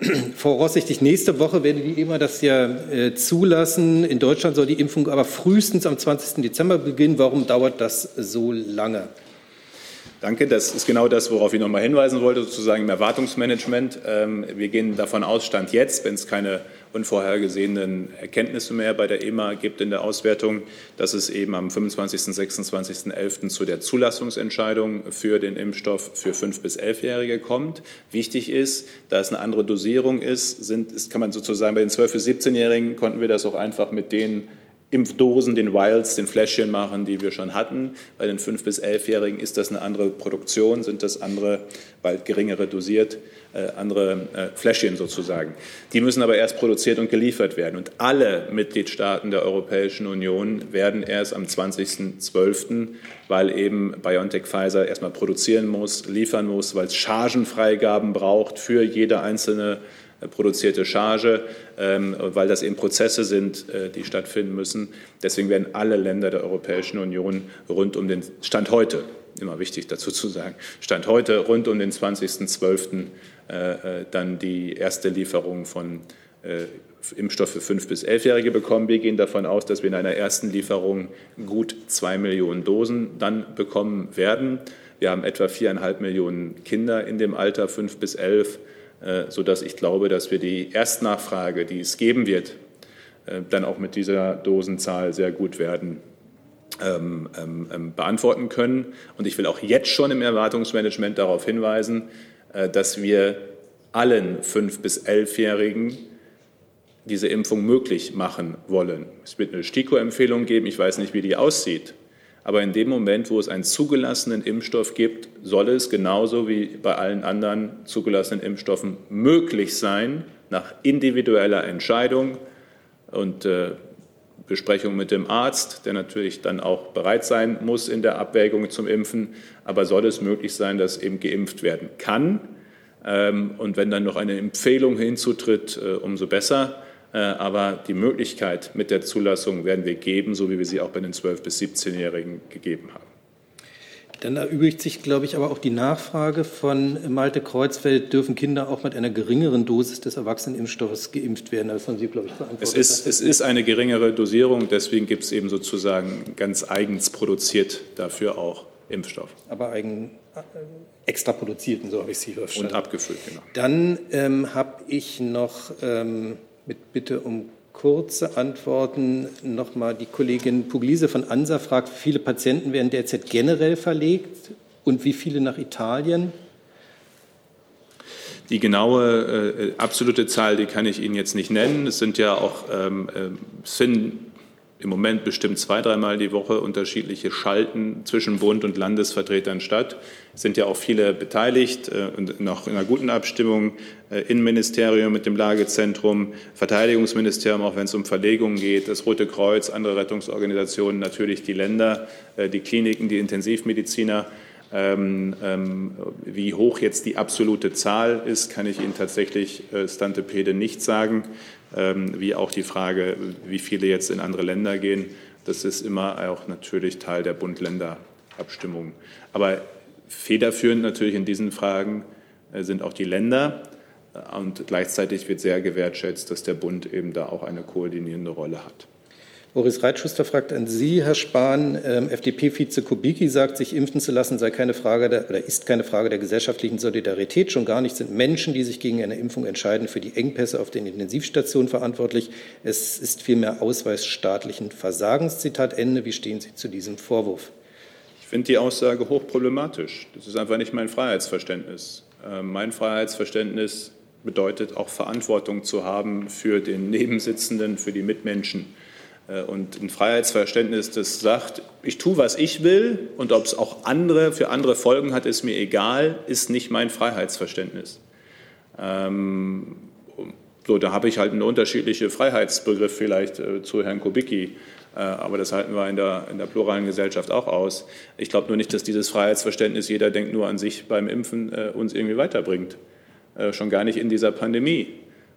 voraussichtlich nächste Woche werden die EMA das ja äh, zulassen. In Deutschland soll die Impfung aber frühestens am 20. Dezember beginnen. Warum dauert das so lange? Danke. Das ist genau das, worauf ich noch mal hinweisen wollte, sozusagen im Erwartungsmanagement. Ähm, wir gehen davon aus, Stand jetzt, wenn es keine unvorhergesehenen Erkenntnisse mehr bei der EMA gibt in der Auswertung, dass es eben am 25. 26.11. zu der Zulassungsentscheidung für den Impfstoff für 5- bis 11-Jährige kommt. Wichtig ist, da es eine andere Dosierung ist, sind, ist kann man sozusagen bei den 12- bis 17-Jährigen konnten wir das auch einfach mit denen Impfdosen, den Vials, den Fläschchen machen, die wir schon hatten. Bei den 5- bis 11-Jährigen ist das eine andere Produktion, sind das andere, bald geringere dosiert, äh, andere äh, Fläschchen sozusagen. Die müssen aber erst produziert und geliefert werden. Und alle Mitgliedstaaten der Europäischen Union werden erst am 20.12., weil eben BioNTech Pfizer erstmal produzieren muss, liefern muss, weil es Chargenfreigaben braucht für jede einzelne äh, produzierte Charge, ähm, weil das eben Prozesse sind, äh, die stattfinden müssen. Deswegen werden alle Länder der Europäischen Union rund um den Stand heute, immer wichtig dazu zu sagen, Stand heute rund um den 20.12. Äh, dann die erste Lieferung von Impfstoff für 5- bis 11-Jährige bekommen. Wir gehen davon aus, dass wir in einer ersten Lieferung gut zwei Millionen Dosen dann bekommen werden. Wir haben etwa viereinhalb Millionen Kinder in dem Alter 5 bis 11 äh, sodass ich glaube, dass wir die Erstnachfrage, die es geben wird, äh, dann auch mit dieser Dosenzahl sehr gut werden ähm, ähm, ähm, beantworten können. Und ich will auch jetzt schon im Erwartungsmanagement darauf hinweisen, äh, dass wir allen 5- bis 11-Jährigen diese Impfung möglich machen wollen. Es wird eine STIKO-Empfehlung geben. Ich weiß nicht, wie die aussieht. Aber in dem Moment, wo es einen zugelassenen Impfstoff gibt, soll es genauso wie bei allen anderen zugelassenen Impfstoffen möglich sein, nach individueller Entscheidung und äh, Besprechung mit dem Arzt, der natürlich dann auch bereit sein muss in der Abwägung zum Impfen, aber soll es möglich sein, dass eben geimpft werden kann. Ähm, und wenn dann noch eine Empfehlung hinzutritt, äh, umso besser. Äh, aber die Möglichkeit mit der Zulassung werden wir geben, so wie wir sie auch bei den 12- bis 17-Jährigen gegeben haben. Dann erübrigt sich, glaube ich, aber auch die Nachfrage von Malte Kreuzfeld, dürfen Kinder auch mit einer geringeren Dosis des Erwachsenenimpfstoffes geimpft werden? Das haben Sie, glaube ich, beantwortet. Es ist, es ist eine geringere Dosierung, deswegen gibt es eben sozusagen ganz eigens produziert dafür auch Impfstoff. Aber eigen, äh, extra produzierten, so habe ich Sie verstanden. Und abgefüllt, genau. Dann ähm, habe ich noch ähm, mit Bitte um kurze Antworten nochmal die Kollegin Puglise von ANSA fragt, wie viele Patienten werden derzeit generell verlegt und wie viele nach Italien? Die genaue äh, absolute Zahl, die kann ich Ihnen jetzt nicht nennen. Es sind ja auch, ähm, äh, es finden im Moment bestimmt zwei, dreimal die Woche unterschiedliche Schalten zwischen Bund und Landesvertretern statt. Es sind ja auch viele beteiligt äh, und noch in einer guten Abstimmung. Äh, Innenministerium mit dem Lagezentrum, Verteidigungsministerium, auch wenn es um Verlegungen geht, das Rote Kreuz, andere Rettungsorganisationen, natürlich die Länder, äh, die Kliniken, die Intensivmediziner. Ähm, ähm, wie hoch jetzt die absolute Zahl ist, kann ich Ihnen tatsächlich Stantepede nicht sagen. Ähm, wie auch die Frage, wie viele jetzt in andere Länder gehen. Das ist immer auch natürlich Teil der Bund-Länder-Abstimmung. Aber federführend natürlich in diesen Fragen äh, sind auch die Länder. Und gleichzeitig wird sehr gewertschätzt, dass der Bund eben da auch eine koordinierende Rolle hat. Boris Reitschuster fragt an Sie, Herr Spahn. Ähm, FDP-Vize Kubicki sagt, sich impfen zu lassen sei keine Frage der, oder ist keine Frage der gesellschaftlichen Solidarität. Schon gar nicht sind Menschen, die sich gegen eine Impfung entscheiden, für die Engpässe auf den Intensivstationen verantwortlich. Es ist vielmehr Ausweis staatlichen Versagens. Zitat Ende. Wie stehen Sie zu diesem Vorwurf? Ich finde die Aussage hochproblematisch. Das ist einfach nicht mein Freiheitsverständnis. Ähm, mein Freiheitsverständnis bedeutet auch Verantwortung zu haben für den Nebensitzenden, für die Mitmenschen. Äh, und ein Freiheitsverständnis, das sagt, ich tue, was ich will und ob es auch andere für andere Folgen hat, ist mir egal, ist nicht mein Freiheitsverständnis. Ähm, so, da habe ich halt einen unterschiedlichen Freiheitsbegriff vielleicht äh, zu Herrn Kubicki. Äh, aber das halten wir in der, in der pluralen Gesellschaft auch aus. Ich glaube nur nicht, dass dieses Freiheitsverständnis, jeder denkt nur an sich beim Impfen, äh, uns irgendwie weiterbringt. Äh, schon gar nicht in dieser Pandemie.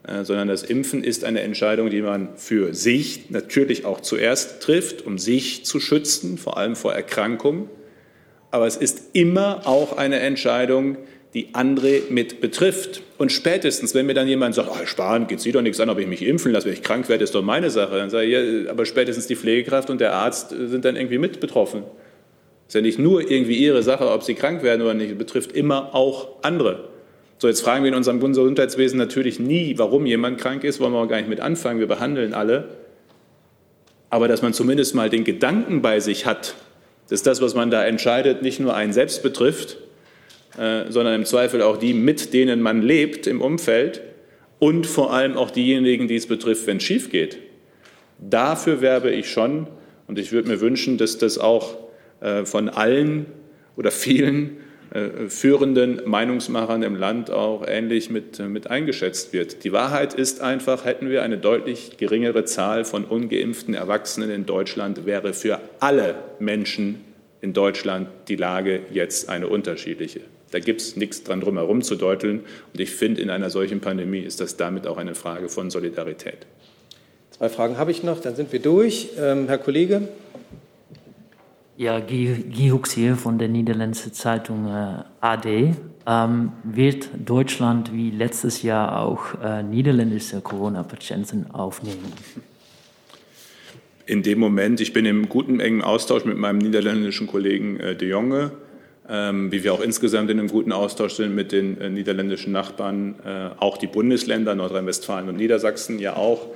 Äh, sondern das Impfen ist eine Entscheidung, die man für sich natürlich auch zuerst trifft, um sich zu schützen, vor allem vor Erkrankungen. Aber es ist immer auch eine Entscheidung, die andere mit betrifft. Und spätestens, wenn mir dann jemand sagt, oh, Spahn, geht Sie doch nichts an, ob ich mich impfen lasse, wenn ich krank werde, ist doch meine Sache. Dann sage ich, ja, aber spätestens die Pflegekraft und der Arzt sind dann irgendwie mit betroffen. Ist ja nicht nur irgendwie ihre Sache, ob sie krank werden oder nicht, betrifft immer auch andere. So, jetzt fragen wir in unserem Gesundheitswesen natürlich nie, warum jemand krank ist, wollen wir auch gar nicht mit anfangen, wir behandeln alle. Aber dass man zumindest mal den Gedanken bei sich hat, dass das, was man da entscheidet, nicht nur einen selbst betrifft, äh, sondern im Zweifel auch die, mit denen man lebt im Umfeld und vor allem auch diejenigen, die es betrifft, wenn es schief geht. Dafür werbe ich schon und ich würde mir wünschen, dass das auch äh, von allen oder vielen führenden Meinungsmachern im Land auch ähnlich mit, mit eingeschätzt wird. Die Wahrheit ist einfach, hätten wir eine deutlich geringere Zahl von ungeimpften Erwachsenen in Deutschland, wäre für alle Menschen in Deutschland die Lage jetzt eine unterschiedliche. Da gibt es nichts dran drum herum zu deuteln. Und ich finde, in einer solchen Pandemie ist das damit auch eine Frage von Solidarität. Zwei Fragen habe ich noch, dann sind wir durch. Ähm, Herr Kollege. Ja, Guy Hux hier von der niederländischen Zeitung äh, AD. Ähm, wird Deutschland wie letztes Jahr auch äh, niederländische Corona-Patienten aufnehmen? In dem Moment, ich bin im guten, engen Austausch mit meinem niederländischen Kollegen äh, De Jonge, ähm, wie wir auch insgesamt in einem guten Austausch sind mit den äh, niederländischen Nachbarn, äh, auch die Bundesländer Nordrhein-Westfalen und Niedersachsen ja auch.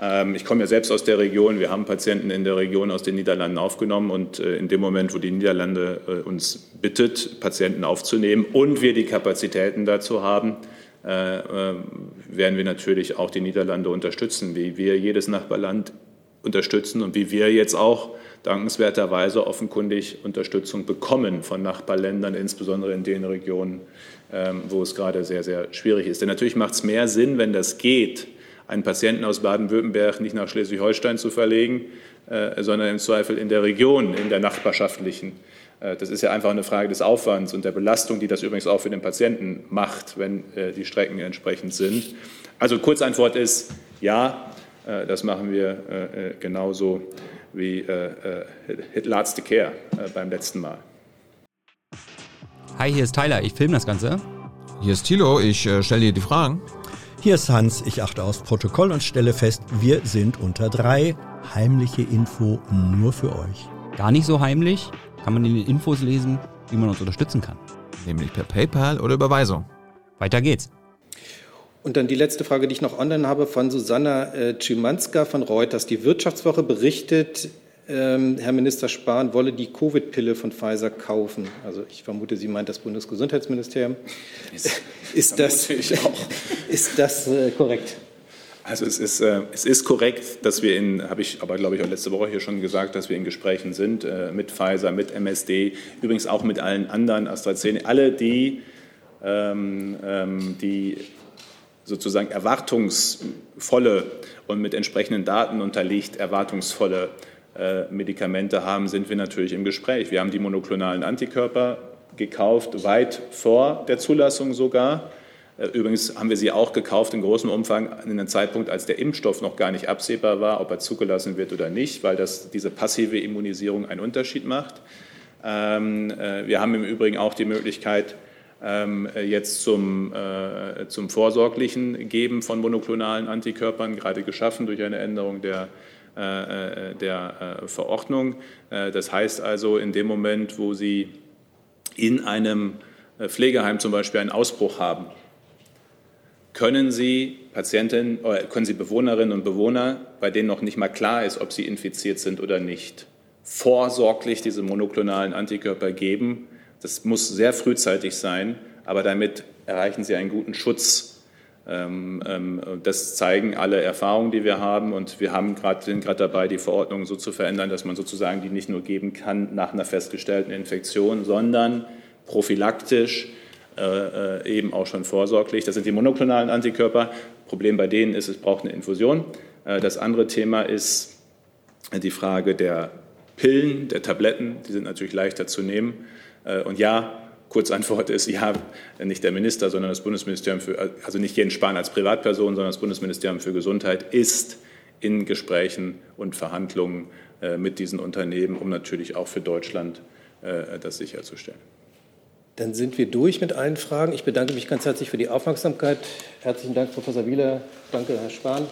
Ähm, ich komme ja selbst aus der Region. Wir haben Patienten in der Region aus den Niederlanden aufgenommen und äh, in dem Moment, wo die Niederlande äh, uns bittet, Patienten aufzunehmen und wir die Kapazitäten dazu haben, äh, werden wir natürlich auch die Niederlande unterstützen, wie wir jedes Nachbarland unterstützen und wie wir jetzt auch dankenswerterweise offenkundig Unterstützung bekommen von Nachbarländern, insbesondere in den Regionen, ähm, wo es gerade sehr, sehr schwierig ist. Denn natürlich macht es mehr Sinn, wenn das geht, einen Patienten aus Baden-Württemberg nicht nach Schleswig-Holstein zu verlegen, äh, sondern im Zweifel in der Region, in der nachbarschaftlichen. Äh, das ist ja einfach eine Frage des Aufwands und der Belastung, die das übrigens auch für den Patienten macht, wenn äh, die Strecken entsprechend sind. Also Kurzantwort ist ja, das machen wir genauso wie Last Care beim letzten Mal. Hi, hier ist Tyler, ich filme das Ganze. Hier ist Thilo, ich äh, stelle dir die Fragen. Hier ist Hans, ich achte aufs Protokoll und stelle fest, wir sind unter drei. Heimliche Info nur für euch. Gar nicht so heimlich, kann man in den Infos lesen, wie man uns unterstützen kann. Nämlich per PayPal oder Überweisung. Weiter geht's. Und dann die letzte Frage, die ich noch online habe, von Susanna äh, Schimanska von Reuters. Die Wirtschaftswoche berichtet, Herr Minister Spahn wolle die Covid-Pille von Pfizer kaufen. Also ich vermute, sie meint das Bundesgesundheitsministerium. Ist, ist das, ist das äh, korrekt? Also es ist, äh, es ist korrekt, dass wir in, habe ich aber glaube ich auch letzte Woche hier schon gesagt, dass wir in Gesprächen sind äh, mit Pfizer, mit MSD, übrigens auch mit allen anderen AstraZeneca, alle die, ähm, ähm, die sozusagen erwartungsvolle und mit entsprechenden Daten unterlegt erwartungsvolle äh, Medikamente haben, sind wir natürlich im Gespräch. Wir haben die monoklonalen Antikörper gekauft, weit vor der Zulassung sogar. Äh, übrigens haben wir sie auch gekauft in großem Umfang in einem Zeitpunkt, als der Impfstoff noch gar nicht absehbar war, ob er zugelassen wird oder nicht, weil das, diese passive Immunisierung einen Unterschied macht. Ähm, äh, wir haben im Übrigen auch die Möglichkeit, ähm, jetzt zum, zum vorsorglichen Geben von monoklonalen Antikörpern, gerade geschaffen durch eine Änderung der der Verordnung. Das heißt also, in dem Moment, wo Sie in einem Pflegeheim zum Beispiel einen Ausbruch haben, können Sie Patientinnen können Sie Bewohnerinnen und Bewohner, bei denen noch nicht mal klar ist, ob sie infiziert sind oder nicht, vorsorglich diese monoklonalen Antikörper geben. Das muss sehr frühzeitig sein, aber damit erreichen Sie einen guten Schutz. Ähm, ähm, das zeigen alle Erfahrungen, die wir haben. Und wir haben grad, sind gerade dabei, die Verordnung so zu verändern, dass man sozusagen die nicht nur geben kann nach einer festgestellten Infektion, sondern prophylaktisch äh, äh, eben auch schon vorsorglich. Das sind die monoklonalen Antikörper. Problem bei denen ist, es braucht eine Infusion. Äh, das andere Thema ist die Frage der Pillen, der Tabletten. Die sind natürlich leichter zu nehmen. Und ja, Kurzantwort ist ja, nicht der Minister, sondern das Bundesministerium für, also nicht Jens Spahn als Privatperson, sondern das Bundesministerium für Gesundheit ist in Gesprächen und Verhandlungen mit diesen Unternehmen, um natürlich auch für Deutschland das sicherzustellen. Dann sind wir durch mit allen Fragen. Ich bedanke mich ganz herzlich für die Aufmerksamkeit. Herzlichen Dank, Professor Wieler. Danke, Herr Spahn.